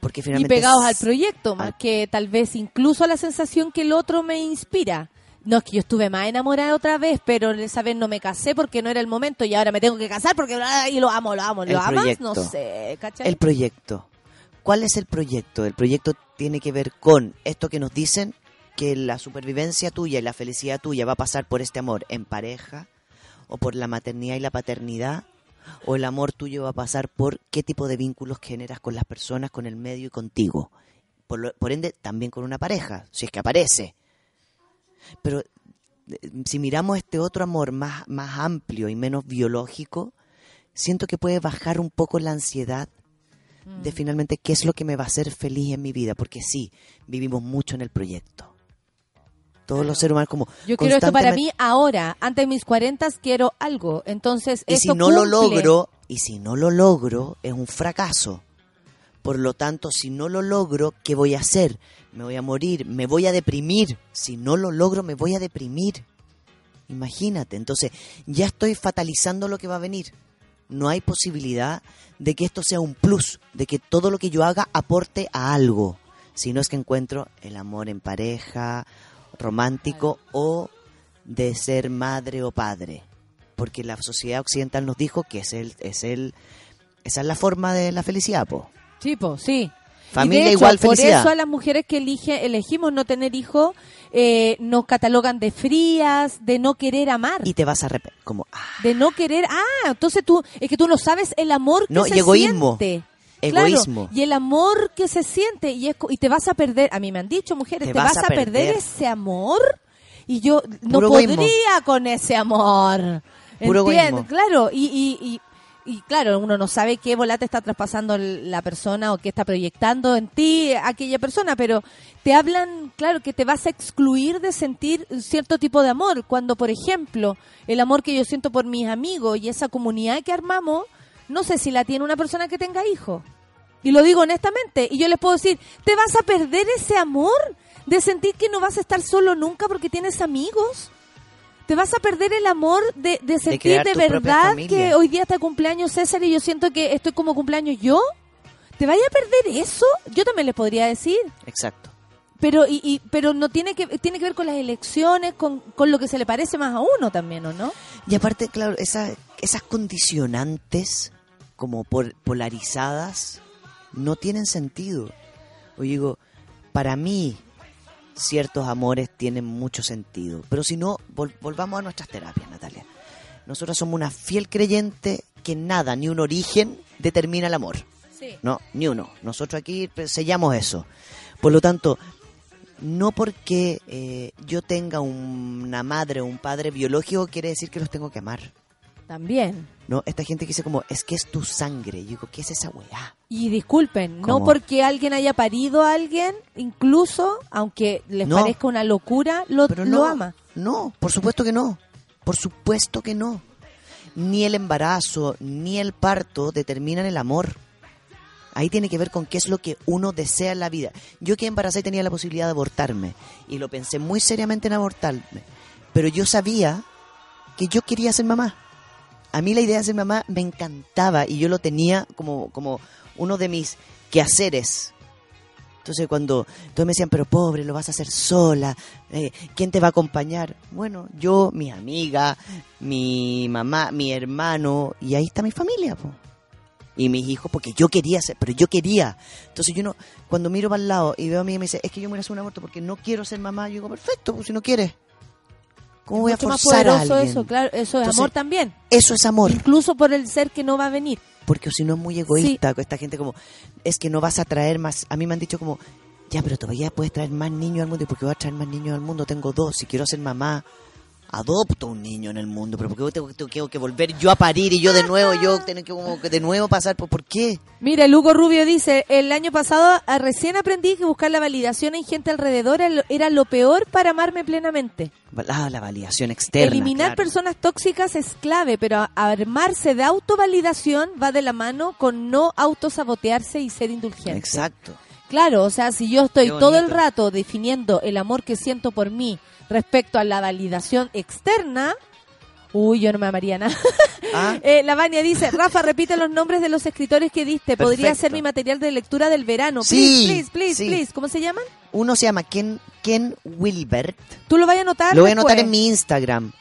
Porque y finalmente. pegados al proyecto, más que tal vez incluso a la sensación que el otro me inspira. No es que yo estuve más enamorada otra vez, pero esa vez no me casé porque no era el momento y ahora me tengo que casar porque y lo amo, lo amo, El lo amas, proyecto. no sé, ¿cachai? El proyecto. ¿Cuál es el proyecto? El proyecto tiene que ver con esto que nos dicen que la supervivencia tuya y la felicidad tuya va a pasar por este amor en pareja o por la maternidad y la paternidad o el amor tuyo va a pasar por qué tipo de vínculos generas con las personas, con el medio y contigo. Por, lo- por ende, también con una pareja, si es que aparece. Pero eh, si miramos este otro amor más, más amplio y menos biológico, siento que puede bajar un poco la ansiedad Mm. de finalmente qué es lo que me va a hacer feliz en mi vida, porque sí, vivimos mucho en el proyecto. Todos los seres humanos como Yo quiero esto para mí ahora, antes de mis 40 quiero algo, entonces y esto si no lo logro, y si no lo logro, es un fracaso. Por lo tanto, si no lo logro, ¿qué voy a hacer? Me voy a morir, me voy a deprimir. Si no lo logro, me voy a deprimir. Imagínate, entonces ya estoy fatalizando lo que va a venir. No hay posibilidad de que esto sea un plus, de que todo lo que yo haga aporte a algo. Si no es que encuentro el amor en pareja, romántico o de ser madre o padre. Porque la sociedad occidental nos dijo que es el, es el, esa es la forma de la felicidad, po. Tipo, sí. Familia Y de hecho, igual Por felicidad. eso a las mujeres que elige, elegimos no tener hijos, eh, nos catalogan de frías, de no querer amar. Y te vas a. Como, ah, De no querer. Ah, entonces tú, es que tú no sabes el amor que No, se y egoísmo. siente. Egoísmo. Claro, y el amor que se siente y, es y te vas a perder, a mí me han dicho mujeres, Te te, vas vas, a perder. perder. ese amor y yo no Puro podría egoísmo. con ese amor. Puro ¿Entiendes? egoísmo. Claro, y, y, y, y claro, uno no sabe qué volate está traspasando la persona o qué está proyectando en ti aquella persona, pero te hablan, claro, que te vas a excluir de sentir cierto tipo de amor. Cuando, por ejemplo, el amor que yo siento por mis amigos y esa comunidad que armamos, no sé si la tiene una persona que tenga hijos. Y lo digo honestamente. Y yo les puedo decir, te vas a perder ese amor de sentir que no vas a estar solo nunca porque tienes amigos. Te vas a perder el amor de, de sentir de propia verdad que hoy día está cumpleaños César y yo siento que estoy como cumpleaños yo. ¿Te vaya a perder eso? Yo también les podría decir. exacto. Pero y, y- pero no tiene que tiene que ver con las elecciones, con, con lo que se le parece más a uno también, ¿o no? Y aparte, claro, esa- esas condicionantes como por- polarizadas no tienen sentido. O digo, para mí ciertos amores tienen mucho sentido. Pero si no, vol- volvamos a nuestras terapias, Natalia. Nosotros somos una fiel creyente que nada, ni un origen determina el amor. Sí. No, ni uno. Nosotros aquí sellamos eso. Por lo tanto, no porque eh, yo tenga una madre o un padre biológico quiere decir que los tengo que amar. También. No, esta gente que dice como, es que es tu sangre. Yo digo, ¿qué es esa weá? Y disculpen, no porque alguien haya parido a alguien, incluso, aunque les No. parezca una locura, lo, Pero lo no, ama. No, por supuesto que no. Por supuesto que no. Ni el embarazo, ni el parto determinan el amor. Ahí tiene que ver con qué es lo que uno desea en la vida. Yo que embarazé tenía la posibilidad de abortarme y lo pensé muy seriamente en abortarme. Pero yo sabía que yo quería ser mamá. A mí la idea de ser mamá me encantaba y yo lo tenía como, como uno de mis quehaceres. Entonces cuando todos me decían, pero pobre, lo vas a hacer sola, eh, ¿quién te va a acompañar? Bueno, yo, mi amiga, mi mamá, mi hermano, y ahí está mi familia. Y mis hijos, porque yo quería ser, pero yo quería. Entonces yo no, cuando miro para el lado y veo a mí y me dice, es que yo me voy a hacer un aborto porque no quiero ser mamá, yo digo, perfecto, pues si no quieres. ¿Cómo voy a Mucho más forzar a poderoso alguien? eso, claro, eso es Entonces, amor también. Eso es amor. Incluso por el ser que no va a venir. Porque si no es muy egoísta, con esta gente como, es que no vas a traer más. A mí me han dicho como, ya, pero todavía puedes traer más niños al mundo. ¿Y por qué voy a traer más niños al mundo? Tengo dos. Si quiero ser mamá, adopto un niño en el mundo. Pero ¿por qué tengo, tengo- tengo que volver yo a parir y yo de nuevo, yo tener que como de nuevo pasar por, ¿por qué? Mira, el Hugo Rubio dice, el año pasado ah, recién aprendí que buscar la validación en gente alrededor era lo- peor para amarme plenamente. La, la validación externa. Eliminar claro. personas tóxicas es clave, pero armarse de autovalidación va de la mano con no autosabotearse y ser indulgente. Exacto. Claro, o sea, si yo estoy todo el rato definiendo el amor que siento por mí respecto a la validación externa, uy, yo no me amaría nada. [laughs] Ah, Eh, dice, Rafa, repite los nombres de los escritores que diste. Podría Perfecto. ser mi material de lectura del verano. Sí, please, please, please, sí. please. ¿Cómo se llaman? uno se llama Ken, Ken Wilbert. Tú lo vas a anotar. Lo voy a anotar en mi Instagram.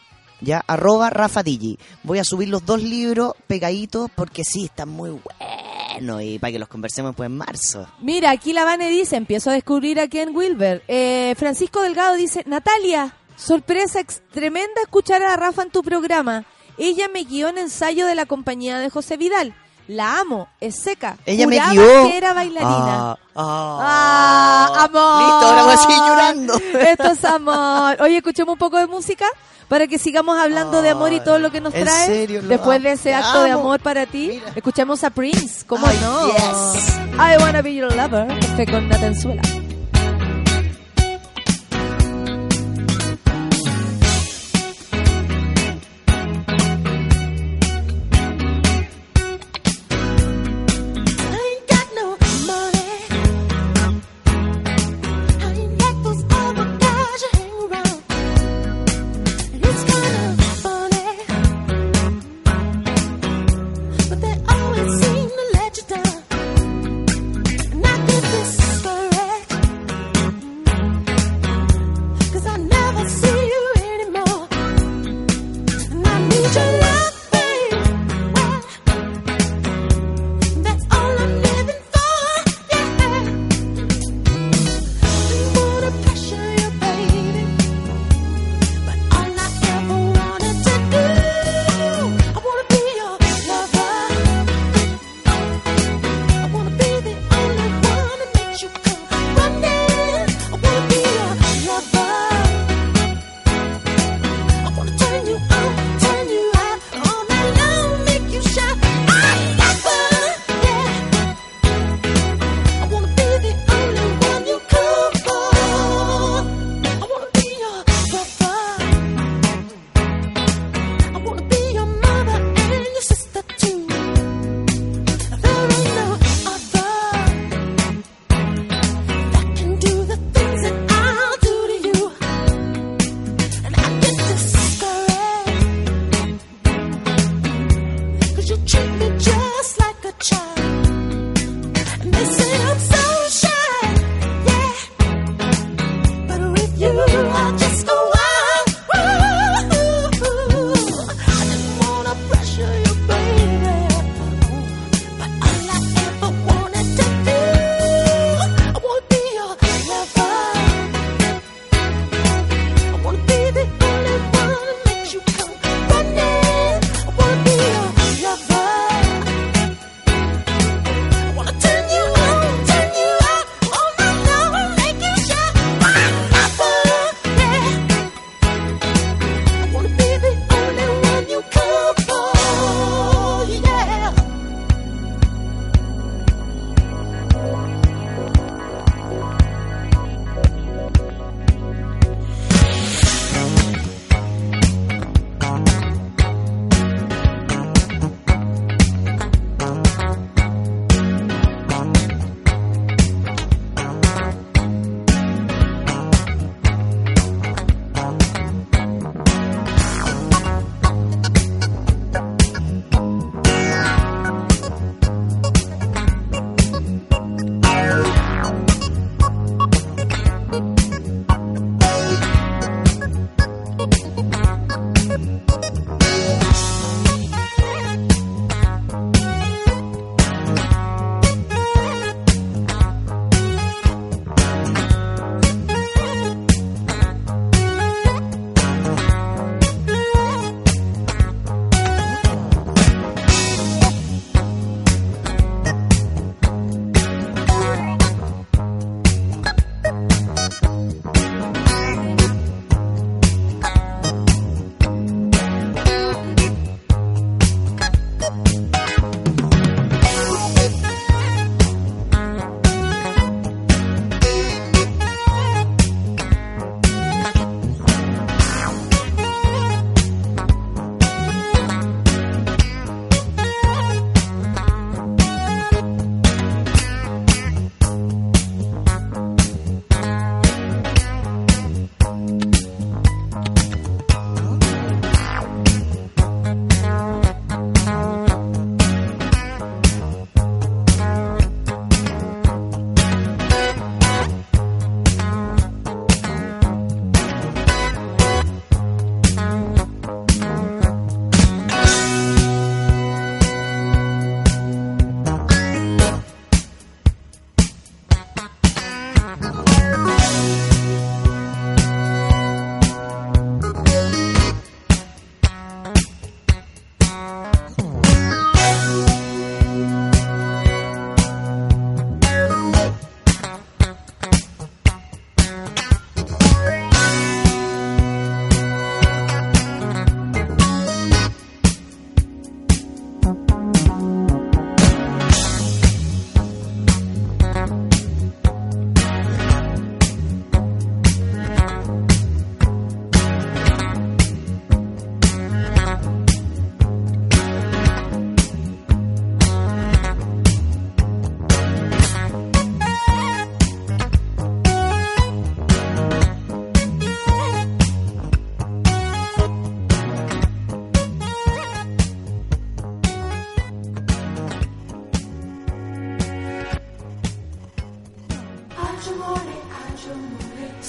Ya, arroba Rafa Digi. Voy a subir los dos libros pegaditos porque sí, están muy buenos y para que los conversemos después en marzo. Mira, aquí la Vane dice, empiezo a descubrir a Ken Wilber. Eh, Francisco Delgado dice, Natalia, sorpresa ex- tremenda escuchar a Rafa en tu programa. Ella me guió en ensayo de la compañía de José Vidal. La amo, es seca. Ella me guió. que era bailarina. Ah, ah. Ah, amor. Listo, ahora voy a seguir llorando. Esto es amor. Oye, escuchemos un poco de música para que sigamos hablando de amor y todo lo que nos ¿en trae. serio? Después de ese acto de amo. amor para ti, Mira. escuchemos a Prince. ¿Cómo Ay, no? yes. I wanna be your lover. Con Natenzuela.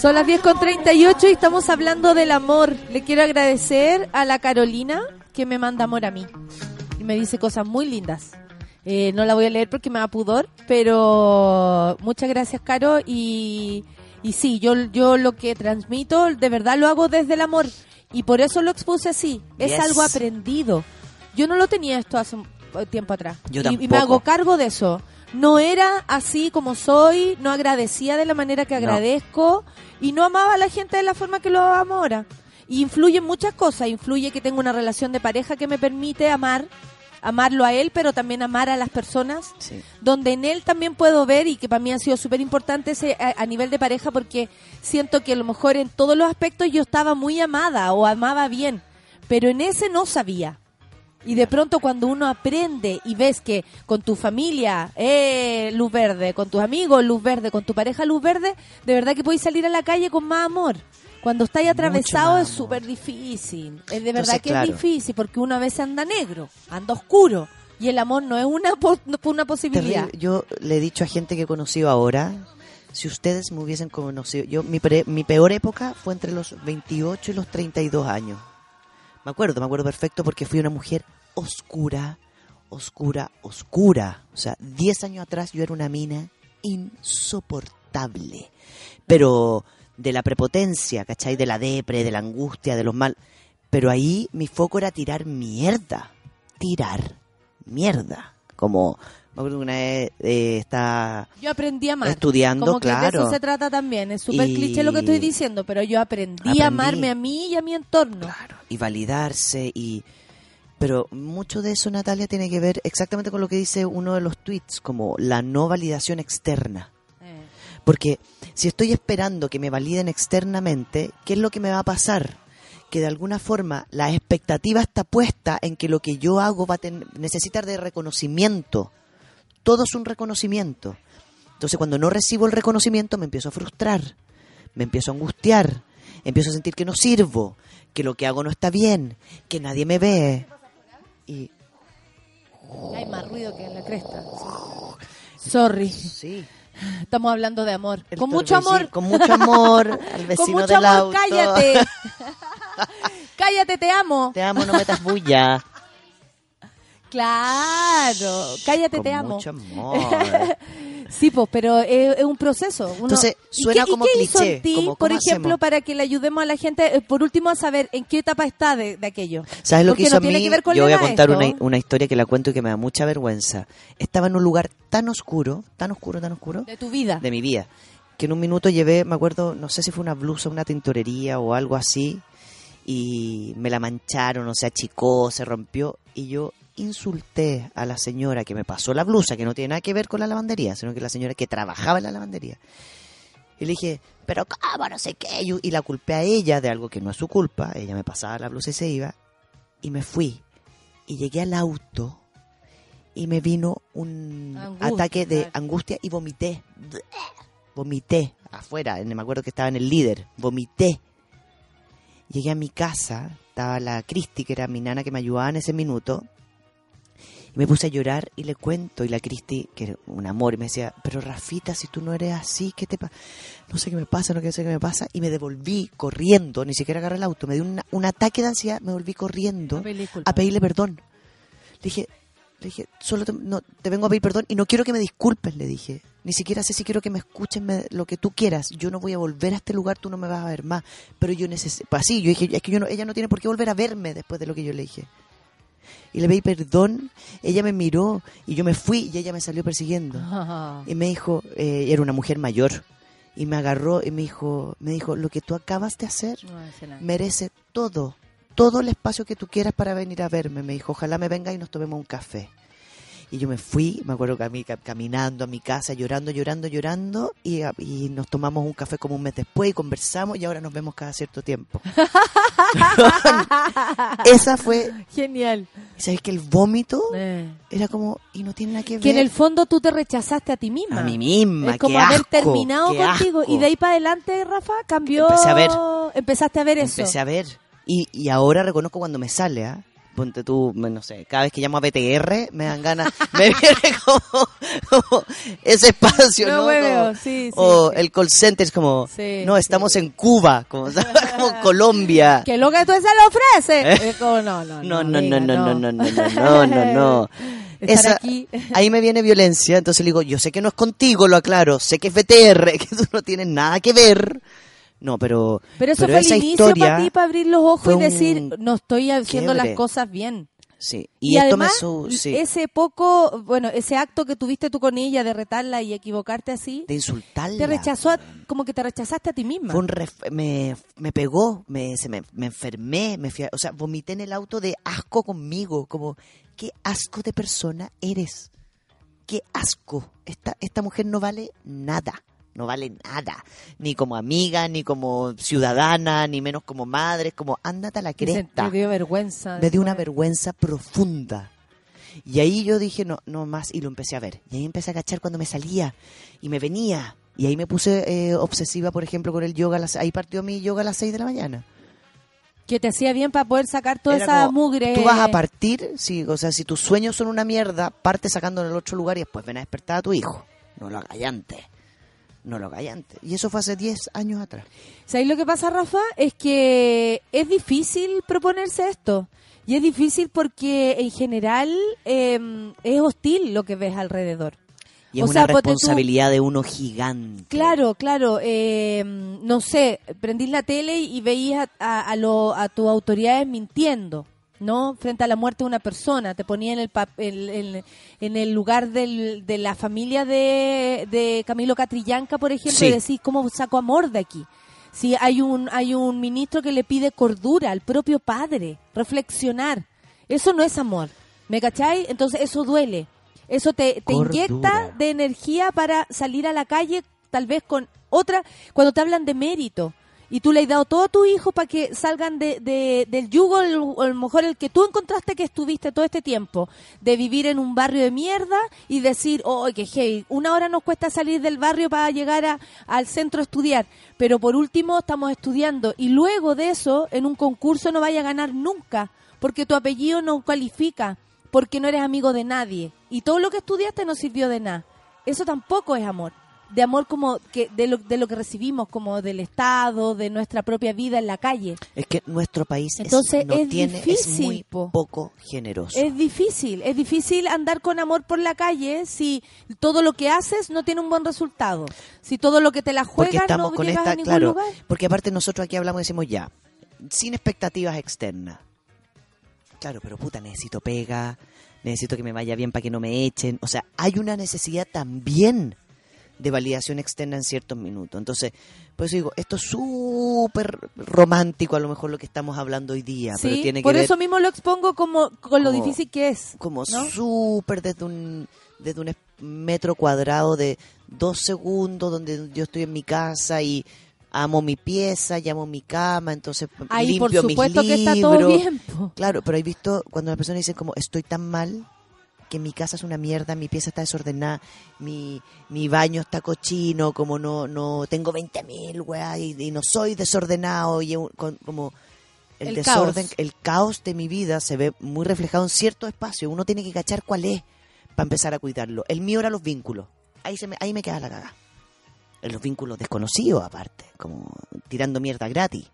Son las 10 con 38 y estamos hablando del amor. Le quiero agradecer a la Carolina que me manda amor a mí. Y me dice cosas muy lindas. Eh, no la voy a leer porque me da pudor, pero muchas gracias, Caro. Y, y sí, yo, yo lo que transmito, de verdad lo hago desde el amor. Y por eso lo expuse así. Es Yes. algo aprendido. Yo no lo tenía esto hace un tiempo atrás. Yo y, y me hago cargo de eso. No era así como soy, no agradecía de la manera que No. agradezco y no amaba a la gente de la forma que lo amo ahora. Y influyen muchas cosas, influye que tengo una relación de pareja que me permite amar, amarlo a él, pero también amar a las personas, Sí. donde en él también puedo ver y que para mí ha sido súper importante a, a nivel de pareja porque siento que a lo mejor en todos los aspectos yo estaba muy amada o amaba bien, pero en ese no sabía. Y de pronto cuando uno aprende y ves que con tu familia, eh, luz verde, con tus amigos, luz verde, con tu pareja, luz verde, de verdad que podéis salir a la calle con más amor. Cuando estáis atravesado es súper difícil. Es de Entonces, verdad que claro. es difícil porque uno a veces anda negro, anda oscuro. Y el amor no es una, po- posibilidad. Terrible. Yo le he dicho a gente que he conocido ahora, si ustedes me hubiesen conocido, yo mi, pre- mi peor época fue entre los 28 y los 32 años. Me acuerdo, me acuerdo perfecto porque fui una mujer oscura, oscura, oscura. O sea, 10 años atrás yo era una mina insoportable. Pero de la prepotencia, ¿cachai? De la depre, de la angustia, de los mal. Pero ahí mi foco era tirar mierda. Tirar mierda. Como, me acuerdo que una vez eh, está Yo aprendí a amar. Estudiando, Como que de claro. eso se trata también. Es súper Y- cliché lo que estoy diciendo, pero yo aprendí, Aprendí. a amarme a mí y a mi entorno. y validarse y pero mucho de eso Natalia tiene que ver exactamente con lo que dice uno de los tweets como la no validación externa. Eh, porque si estoy esperando que me validen externamente qué es lo que me va a pasar que de alguna forma la expectativa está puesta en que lo que yo hago va a ten- necesitar de reconocimiento. Todo es un reconocimiento. Entonces cuando no recibo el reconocimiento me empiezo a frustrar me empiezo a angustiar, empiezo a sentir que no sirvo, que lo que hago no está bien, que nadie me ve. Y Hay más ruido que en la cresta. Sorry. sí, Estamos hablando de amor. el con mucho amor. con mucho amor [laughs] al vecino Con mucho del amor, auto. cállate. [laughs] cállate, te amo. Te amo, no metas bulla. Claro, cállate, Con te amo. mucho amor. [laughs] Sí, pues, pero es, es un proceso. Uno- Entonces, ¿Y suena qué- y como qué hizo en ti, como, por ¿cómo ejemplo, hacemos? para que le ayudemos a la gente, eh, por último, a saber en qué etapa está de, de aquello? ¿Sabes lo Porque que hizo no a mí? Yo voy a contar una, una historia que la cuento y que me da mucha vergüenza. Estaba en un lugar tan oscuro, tan oscuro, tan oscuro, De tu vida. de mi vida, que en un minuto llevé, me acuerdo, no sé si fue una blusa, una tintorería o algo así, y me la mancharon, o se achicó, se rompió, y yo insulté a la señora que me pasó la blusa, que no tiene nada que ver con la lavandería, sino que la señora que trabajaba en la lavandería. Y le dije, pero cómo, no sé qué, y, la culpé a ella de algo que no es su culpa, ella me pasaba la blusa y se iba, y me fui, y llegué al auto, y me vino un Angustia, ataque de angustia y vomité. Vomité afuera, me acuerdo que estaba en el líder, vomité. Llegué a mi casa, estaba la Cristi, que era mi nana que me ayudaba en ese minuto, y me puse a llorar y le cuento, y la Cristi, que era un amor, y me decía, pero Rafita, si tú no eres así, ¿qué te pasa? No sé qué me pasa, no sé qué me pasa, y me devolví corriendo, ni siquiera agarré el auto, me dio una- un ataque de ansiedad, me volví corriendo A pedirle disculpas. a pedirle perdón. Le dije, le dije, solo te, no, te vengo a pedir perdón y no quiero que me disculpes, le dije. Ni siquiera sé si quiero que me escuchen me- lo que tú quieras. Yo no voy a volver a este lugar, tú no me vas a ver más. Pero yo necesito... Así, yo dije, es que yo no, ella no tiene por qué volver a verme después de lo que yo le dije. Y le pedí perdón, ella me miró y yo me fui y ella me salió persiguiendo. Y me dijo, eh, era una mujer mayor, y me agarró y me dijo, me dijo, lo que tú acabas de hacer No merece todo, todo el espacio que tú quieras para venir a verme. Me dijo, ojalá me venga y nos tomemos un café. Y yo me fui, me acuerdo que a mí, ca- caminando a mi casa, llorando, llorando, llorando, y, a- y nos tomamos un café como un mes después y conversamos y ahora nos vemos cada cierto tiempo. [laughs] Esa fue, Genial. ¿sabes que el vómito Eh. era como, y no tiene nada que ver? Que en el fondo tú te rechazaste a ti misma. a mí misma, Es como qué haber asco, terminado qué contigo. asco. Y de ahí para adelante, Rafa, cambió. Empecé a ver. Empezaste a ver eso. Empecé a ver. Y, y ahora reconozco cuando me sale, ¿ah? Ponte tú, no sé, cada vez que llamo a BTR me dan ganas, [laughs] me viene como, como ese espacio, No ¿no? hueveo, Como- sí, sí, o sí. el call center es como, no, estamos en Cuba, como, [laughs] como Colombia. Que lo que tú se lo ofrece. ¿Eh? Como, no, no, No, no, no, no, no, no, no, no, no, no, no. Estar Esa- aquí. [laughs] Ahí me viene violencia, entonces le digo, yo sé que no es contigo, lo aclaro, sé que es BTR, que tú no tienes nada que ver. No, pero, Pero eso fue el inicio para ti, para abrir los ojos y decir, no estoy haciendo las quiebre. cosas bien. sí. Y, además, me su, sí, ese poco, bueno, ese acto que tuviste tú con ella de retarla y equivocarte así, de insultarla. te rechazó, a- como que te rechazaste a ti misma. Fue un ref- me, me pegó, me, se me, me enfermé, me fui a- o sea, vomité en el auto de asco conmigo, como, qué asco de persona eres, qué asco, esta, esta mujer no vale nada, no vale nada, ni como amiga, ni como ciudadana, ni menos como madre, como, ándate a la cresta. te dio vergüenza. me dio una vergüenza profunda. Y ahí yo dije, no, no más, y lo empecé a ver. Y ahí empecé a cachar cuando me salía y me venía. Y ahí me puse eh, obsesiva, por ejemplo, con el yoga. las- ahí partió mi yoga a las 6 de la mañana. Que te hacía bien para poder sacar toda Era esa como, mugre. Tú vas a partir, sí, o sea, si tus sueños son una mierda, parte sacando en el otro lugar y después ven a despertar a tu hijo. No lo hagáis antes. No lo hagáis antes. Y eso fue hace 10 años atrás. ¿Sabéis lo que pasa, Rafa? Es que es difícil proponerse esto. Y es difícil porque en general eh, es hostil lo que ves alrededor. Y es O una sea, ponte tú- responsabilidad de uno gigante. Claro, claro. eh, no sé, prendís la tele y veías a, a, a lo- a tus autoridades mintiendo, ¿no? Frente a la muerte de una persona. Te ponía en el, en el lugar del- de la familia de, de Camilo Catrillanca, por ejemplo, Sí. y decís, ¿cómo saco amor de aquí? Si hay un, hay un ministro que le pide cordura al propio padre, reflexionar. Eso no es amor. ¿Me cacháis? Entonces eso duele. Eso te, inyecta de energía para salir a la calle, tal vez con otra, cuando te hablan de mérito. Y tú le has dado todo a tu hijo para que salgan de, de- del yugo, el- a lo mejor el que tú encontraste que estuviste todo este tiempo, de vivir en un barrio de mierda y decir, oh, que hey, una hora nos cuesta salir del barrio para llegar a- al centro a estudiar, pero por último estamos estudiando y luego de eso en un concurso no vaya a ganar nunca, porque tu apellido no califica, porque no eres amigo de nadie y todo lo que estudiaste no sirvió de nada. Eso tampoco es amor. De amor como que de lo, de lo que recibimos como del Estado, de nuestra propia vida en la calle. Es que nuestro país es- Entonces, no es tiene, es difícil, muy po. poco generoso. Es difícil, es difícil andar con amor por la calle si todo lo que haces no tiene un buen resultado. Si todo lo que te la porque juegas estamos no con llegas esta, a ningún claro, lugar. porque aparte nosotros aquí hablamos y decimos ya, sin expectativas externas. Claro, pero puta, necesito pega, necesito que me vaya bien para que no me echen. O sea, hay una necesidad también de validación externa en ciertos minutos. Entonces, pues digo, esto es súper romántico a lo mejor lo que estamos hablando hoy día, pero tiene que por ver eso mismo lo expongo como con lo difícil que es. como ¿no? súper desde un desde un metro cuadrado de dos segundos donde yo estoy en mi casa y amo mi pieza, llamo mi cama, entonces Ahí, por limpio mis supuesto que está libros. todo bien. Claro, pero he visto cuando la persona dice como estoy tan mal que mi casa es una mierda, mi pieza está desordenada, mi, mi baño está cochino, como no no tengo 20 mil, weá, y, y no soy desordenado, y con- como el, El desorden, caos. el caos de mi vida se ve muy reflejado en cierto espacio. Uno tiene que cachar cuál es para empezar a cuidarlo. El mío era los vínculos. Ahí, se me, ahí me queda la caga. En los vínculos desconocidos, aparte, como tirando mierda gratis.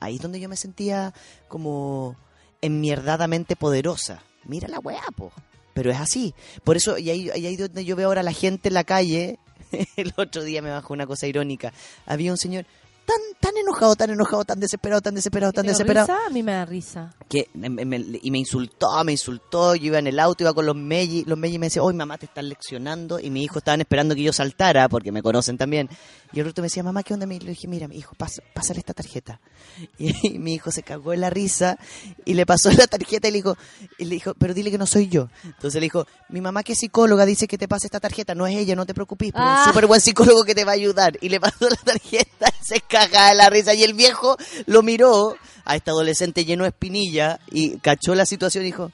Ahí es donde yo me sentía como enmierdadamente poderosa. Mira la weá, po. Pero es así. Por eso, y ahí, ahí donde yo veo ahora la gente en la calle. [laughs] El otro día me bajó una cosa irónica. Había un señor tan, tan enojado, tan enojado, tan desesperado, tan desesperado, tan ¿Te dio desesperado risa? A mí me da risa. que me- me- y me insultó, me insultó, yo iba en el auto, iba con los Melli, los Melli me decían, hoy mamá te están leccionando, y mi hijo estaban esperando que yo saltara, porque me conocen también, y el otro me decía, mamá, ¿qué onda? Y le dije, mira, mi hijo, pasa, pásale esta tarjeta, [laughs] y, mi hijo se cagó en la risa, y le pasó la tarjeta y le dijo, y le dijo, pero dile que no soy yo, entonces le dijo, mi mamá que es psicóloga dice que te pase esta tarjeta, no es ella, no te preocupes, pero Ah. un súper buen psicólogo que te va a ayudar, y le pasó la tarjeta, [laughs] se cagaba de la risa, y el viejo lo miró, a este adolescente lleno de espinilla y cachó la situación y dijo,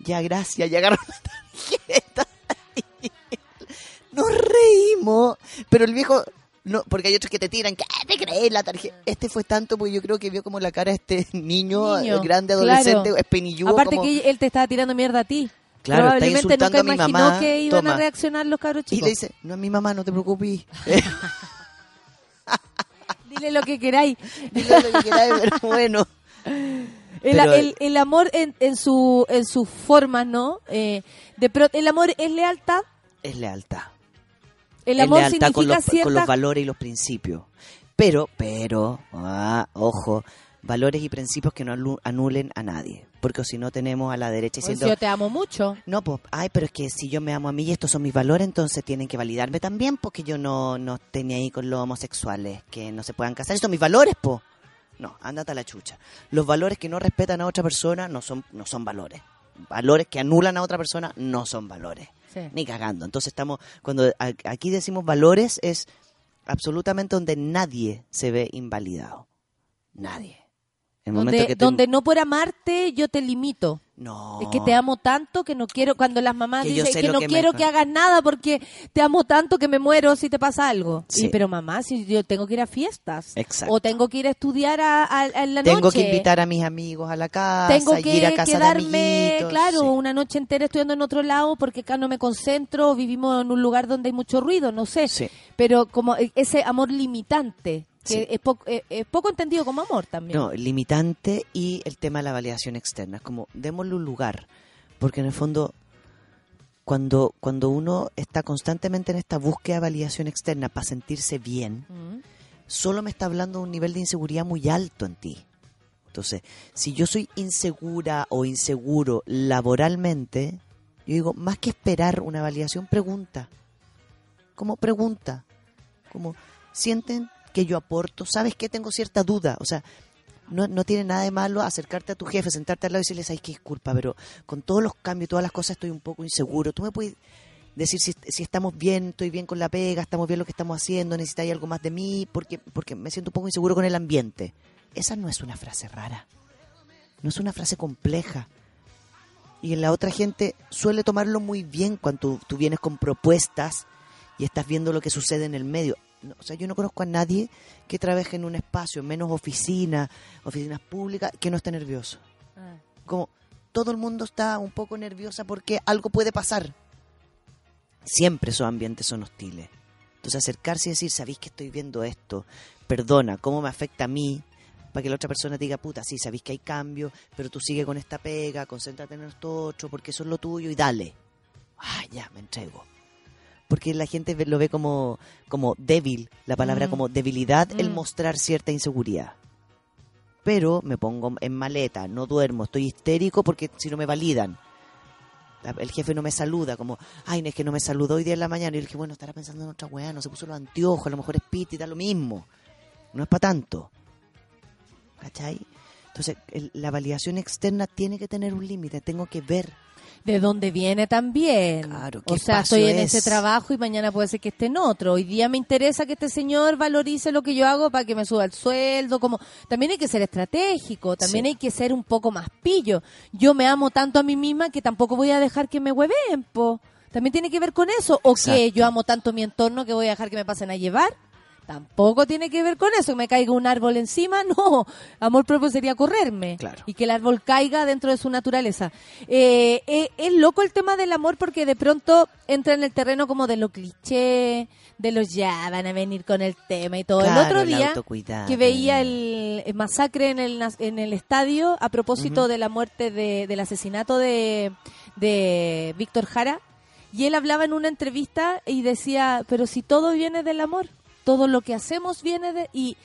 ya gracias, ya agarró la tarjeta. [laughs] Nos reímos, pero el viejo No, porque hay otros que te tiran, ¿qué te crees la tarjeta? Este fue tanto porque yo creo que vio como la cara de este [laughs] niño, Niño, eh, grande, adolescente, claro. espinilludo. Aparte como- que él te estaba tirando mierda a ti. Claro, está insultando nunca a mi mamá, que iban toma. a reaccionar los cabros Y le dice, no es mi mamá, no te preocupes. [laughs] Dile lo que queráis. [laughs] Dile lo que queráis, pero [laughs] bueno. El, Pero- el- el amor en, en su en sus formas, ¿no? Eh, de pro- el amor es lealtad. Es lealtad. El Es amor lealtad con significa los, cierta con los valores y los principios. Pero, pero, ah, ojo, valores y principios que no anu- anulen a nadie. Porque si no tenemos a la derecha Pues diciendo, yo te amo mucho. no, pues, ay, pero es que si yo me amo a mí y estos son mis valores, entonces tienen que validarme también porque yo no, no tenía ahí con los homosexuales, que no se puedan casar. Estos son mis valores, po. No, ándate a la chucha. Los valores que no respetan a otra persona no son, no son valores. Valores que anulan a otra persona no son valores. Sí. Ni cagando. Entonces estamos, cuando aquí decimos valores es absolutamente donde nadie se ve invalidado. Nadie. El Donde, que te- donde no por amarte yo te limito. No. Es que te amo tanto que no quiero, cuando las mamás Que dicen que no que me- quiero que hagas nada porque te amo tanto que me muero si te pasa algo. Sí. Y, pero mamá, si yo tengo que ir a fiestas. Exacto. O tengo que ir a estudiar a, a- la Tengo noche. que invitar a mis amigos a la casa, tengo que ir a casa quedarme, claro, Sí. una noche entera estudiando en otro lado porque acá no me concentro, vivimos en un lugar donde hay mucho ruido, no sé. Sí. Pero como e- ese amor limitante, que Sí. es, poco, es, es poco entendido como amor también. No, limitante y el tema de la validación externa. Es como, démosle un lugar. Porque en el fondo, cuando, cuando uno está constantemente en esta búsqueda de validación externa para sentirse bien, Mm. solo me está hablando de un nivel de inseguridad muy alto en ti. Entonces, si yo soy insegura o inseguro laboralmente, yo digo, más que esperar una validación, pregunta. Como pregunta. Como, ¿sienten que yo aporto? ¿Sabes que tengo cierta duda? O sea, no, no tiene nada de malo acercarte a tu jefe, sentarte al lado y decirle, ¿sabes qué? Disculpa, pero con todos los cambios, todas las cosas estoy un poco inseguro. ¿Tú me puedes decir si, estamos bien, estoy bien con la pega, estamos bien lo que estamos haciendo, necesitáis algo más de mí? Porque, porque me siento un poco inseguro con el ambiente. Esa no es una frase rara. No es una frase compleja. Y en la otra gente suele tomarlo muy bien cuando tú vienes con propuestas y estás viendo lo que sucede en el medio. No, o sea, yo no conozco a nadie que trabaje en un espacio, menos oficina, oficinas públicas, que no esté nervioso. Ah. Como todo el mundo está un poco nerviosa porque algo puede pasar. Siempre esos ambientes son hostiles. Entonces acercarse y decir, sabéis que estoy viendo esto, perdona, ¿cómo me afecta a mí? Para que la otra persona te diga, puta, sí, sabéis que hay cambio, pero tú sigue con esta pega, concéntrate en esto otro, porque eso es lo tuyo y dale. Ah, ya, me entrego. Porque la gente lo ve como, como débil, la palabra Mm. como debilidad, el Mm. mostrar cierta inseguridad. Pero me pongo en maleta, no duermo, estoy histérico porque si no me validan. El jefe no me saluda, como, ay, no es que no me saludó hoy día en la mañana. Y yo dije, bueno, estará pensando en otra weá, no se puso los anteojos, a lo mejor es piti, da lo mismo. No es para tanto. ¿Cachai? Entonces, el- la validación externa tiene que tener un límite, tengo que ver. De dónde viene también. Claro, ¿qué o sea, estoy en es? ese trabajo y mañana puede ser que esté en otro. Hoy día me interesa que este señor valorice lo que yo hago para que me suba el sueldo. Como también hay que ser estratégico, también Sí. hay que ser un poco más pillo. Yo me amo tanto a mí misma que tampoco voy a dejar que me hueven, po. También tiene que ver con eso. O que Exacto. yo amo tanto mi entorno que voy a dejar que me pasen a llevar. Tampoco tiene que ver con eso, que me caiga un árbol encima, [laughs] no. Amor propio sería correrme. Claro. Y que el árbol caiga dentro de su naturaleza. Eh, eh, es loco el tema del amor porque de pronto entra en el terreno como de lo cliché, de los ya van a venir con el tema y todo. Claro, el otro día que veía el, el masacre en el, en el estadio a propósito de la muerte de, del asesinato de, de Víctor Jara, y él hablaba en una entrevista y decía, pero si todo viene del amor, todo lo que hacemos viene de... Y,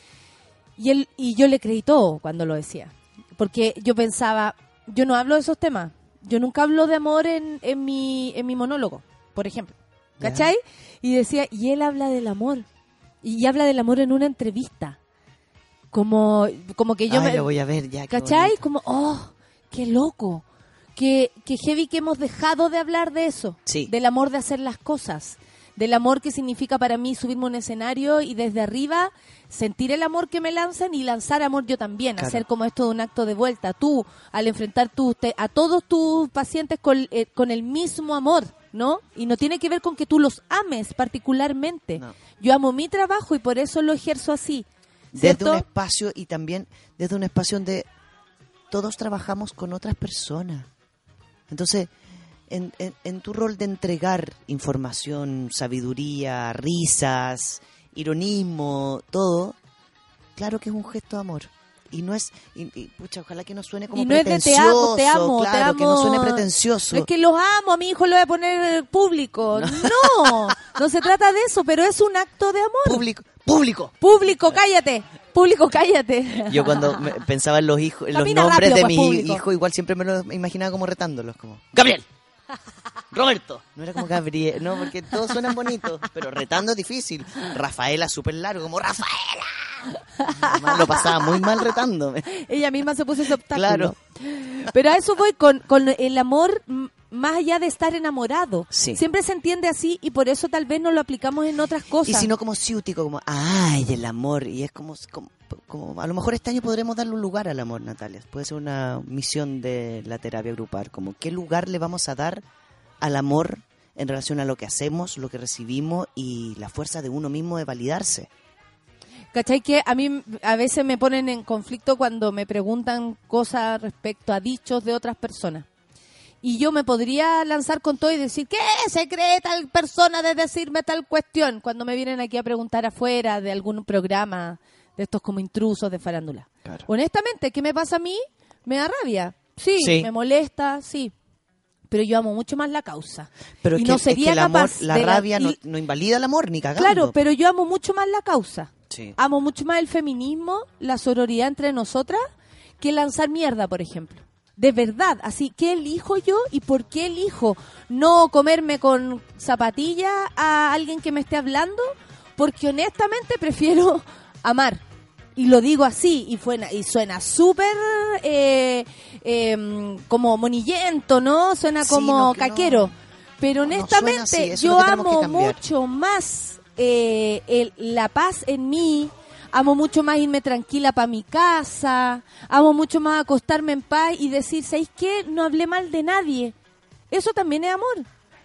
y, él, y yo le creí todo cuando lo decía, porque yo pensaba, yo no hablo de esos temas, yo nunca hablo de amor en, en, mi, en mi monólogo, por ejemplo. ¿cachai? Y decía, y él habla del amor, y habla del amor en una entrevista, como, como que yo Ay, me... lo voy a ver ya. ¿Cachai? Como, oh, qué loco. Que, que heavy que hemos dejado de hablar de eso. Sí. Del amor de hacer las cosas. Del amor que significa para mí subirme a un escenario y desde arriba sentir el amor que me lanzan y lanzar amor yo también. Claro. Hacer como esto de un acto de vuelta. Tú, al enfrentar tú, te- a todos tus pacientes con, eh, con el mismo amor. ¿no? Y no tiene que ver con que tú los ames particularmente. No. Yo amo mi trabajo y por eso lo ejerzo así. Desde un espacio y también desde un espacio donde todos trabajamos con otras personas. Entonces, en, en- en tu rol de entregar información, sabiduría, risas, ironismo, todo, claro que es un gesto de amor. Y no es, y, y, pucha, ojalá que no suene como Y no es de pretencioso, te amo, te amo, te claro, que no suene pretencioso. Es que los amo, a mi hijo lo voy a poner público. No, no se trata de eso, pero es un acto de amor. Público, público. Público, cállate. Público, cállate. Yo cuando me- pensaba en los hijos, en los nombres rápido, de pues, mis público. hijos, igual siempre me los imaginaba como retándolos, como Gabriel, Roberto. No era como Gabriel, no, porque todos suenan bonitos, pero retando es difícil. Rafaela súper largo, como Rafaela. Además, lo pasaba muy mal retándome. Ella misma se puso ese obstáculo. Claro. Pero a eso voy con, con el amor más allá de estar enamorado. Sí. Siempre se entiende así y por eso tal vez no lo aplicamos en otras cosas. Y si no como ciútico, como, ay, el amor. Y es como, como, como- a lo mejor este año podremos darle un lugar al amor, Natalia. Puede ser una misión de la terapia grupal. Como, ¿qué lugar le vamos a dar al amor en relación a lo que hacemos, lo que recibimos y la fuerza de uno mismo de validarse? ¿Cachai? Que a mí a veces me ponen en conflicto cuando me preguntan cosas respecto a dichos de otras personas. Y yo me podría lanzar con todo y decir, ¿qué se cree tal persona de decirme tal cuestión? Cuando me vienen aquí a preguntar afuera de algún programa de estos como intrusos de farándula. Claro. Honestamente, ¿qué me pasa a mí? Me da rabia. Sí, Sí. me molesta, sí. Pero yo amo mucho más la causa. Pero y es que, no es que sería el amor, capaz la rabia no, y- no invalida el amor, ni cagando. Claro, pero yo amo mucho más la causa. Sí. Amo mucho más el feminismo, la sororidad entre nosotras, que lanzar mierda, por ejemplo. De verdad, así, ¿qué elijo yo y por qué elijo no comerme con zapatillas a alguien que me esté hablando? Porque honestamente prefiero amar. Y lo digo así, y, suena súper eh, eh, como monillento, ¿no? Suena Sí, como no. caquero. Pero No, honestamente, así, yo amo mucho más eh, el- la paz en mí, amo mucho más irme tranquila para mi casa, amo mucho más acostarme en paz y decir, ¿sabéis qué? No hablé mal de nadie. Eso también es amor.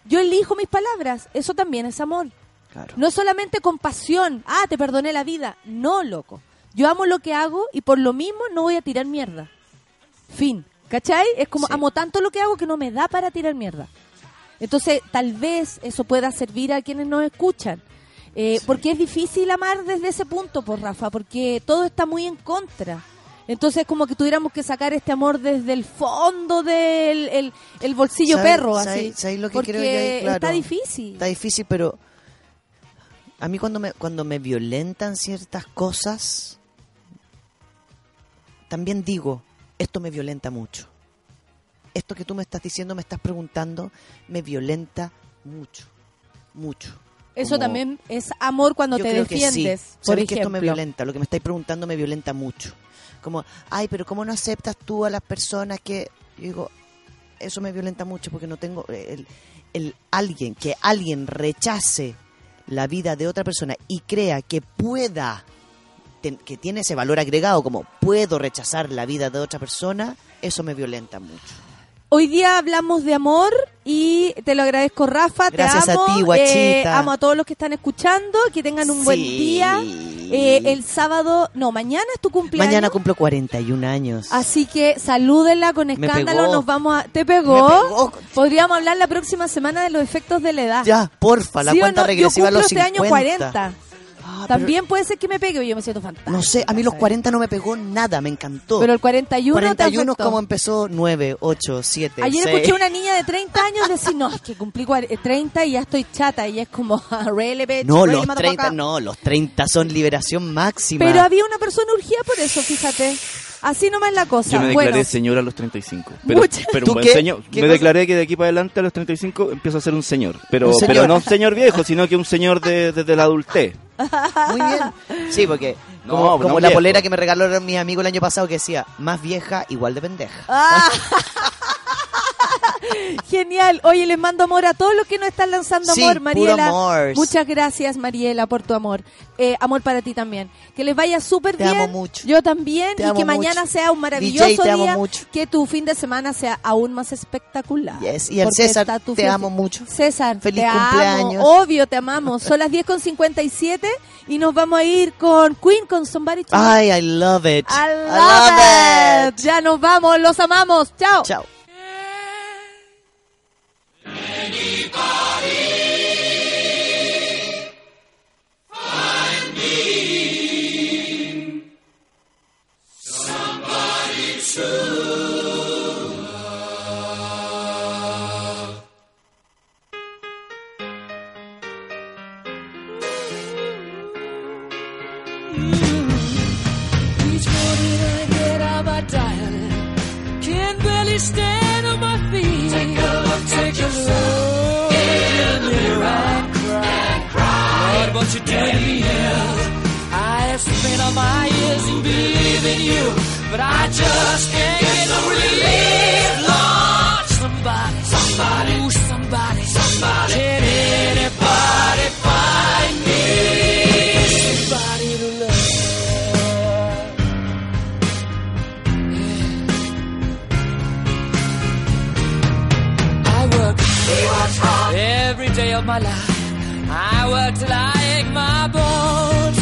Yo elijo mis palabras, eso también es amor. Claro. No solamente compasión, ah, te perdoné la vida. No, loco. Yo amo lo que hago y por lo mismo no voy a tirar mierda. Fin. ¿Cachai? Es como Sí. amo tanto lo que hago que no me da para tirar mierda. Entonces, tal vez eso pueda servir a quienes nos escuchan. Eh, Porque es difícil amar desde ese punto, por Rafa, porque todo está muy en contra. Entonces, como que tuviéramos que sacar este amor desde el fondo del el, el bolsillo ¿Sabes- perro, así. lo que porque creo? Claro. está difícil. Está difícil, pero a mí cuando me, cuando me violentan ciertas cosas, también digo, esto me violenta mucho. Esto que tú me estás diciendo, me estás preguntando, me violenta mucho, mucho. Eso Como- también es amor cuando te creo que sí. defiendes, por Sabes que esto me violenta, lo que me estáis preguntando me violenta mucho. Como, ay, pero ¿cómo no aceptas tú a las personas que... Yo digo, eso me violenta mucho porque no tengo... El, el alguien, que alguien rechace la vida de otra persona y crea que pueda, que tiene ese valor agregado como puedo rechazar la vida de otra persona, eso me violenta mucho. Hoy día hablamos de amor y te lo agradezco, Rafa. Gracias te a amo. ti, guachita. eh, amo a todos los que están escuchando. Que tengan un buen día. Eh, el sábado, no, mañana es tu cumpleaños. Mañana cumplo 41 años. Así que salúdenla con escándalo. Nos vamos a. ¿Te pegó? Me pegó. Podríamos hablar la próxima semana de los efectos de la edad. Ya, porfa, la ¿Sí cuenta no? regresiva a Yo cumplo los este 50. año 40. Ah, pero- También puede ser que me pegue yo me siento fantástica. No sé, a mí los ¿sabes? 40 no me pegó nada, me encantó. Pero el 41, te 41 es afectó. como empezó 9, 8, 7, Ayer 6. escuché a una niña de 30 años decir, no, es que cumplí cuar- eh, 30 y ya estoy chata. Y es como, [laughs] bitch, No, los motherfucker. 30, no, los 30 son liberación máxima. Pero había una persona urgida por eso, fíjate. Así nomás es la cosa. Yo me declaré bueno, señor a los 35. Pero, Mucha- pero ¿Tú un buen qué? señor. ¿Qué Me cosa? declaré que de aquí para adelante a los 35 empiezo a ser un señor. Pero, Un señor. pero no un señor viejo, sino que un señor de- desde la adultez. Muy bien. Sí, porque No, como, no la viejo. polera que me regalaron mis amigos el año pasado que decía, más vieja, igual de pendeja. Ah. [laughs] [laughs] Genial. Oye, les mando amor a todos los que nos están lanzando Sí, amor, puro Mariela. amor. Muchas gracias, Mariela, por tu amor. Eh, amor para ti también. Que les vaya súper Te bien. amo mucho. Yo también. Te y amo que mañana mucho. sea un maravilloso DJ, te amo día. mucho. Que tu fin de semana sea aún más espectacular. Yes. Y al Porque César, te amo mucho. César, Feliz te amo. cumpleaños. Obvio, te amamos. Son las 10 con 57 y nos vamos a ir con Queen, con Somebody Ay, I love it. I love it. Ya nos vamos, los amamos. Chao. Chao. Many. Spent all my years in you, but I just can't get no relief. Lord, somebody, somebody, ooh, somebody, somebody. Can anybody find me? Somebody to love. I work every day of my life. I work till I ache my bones.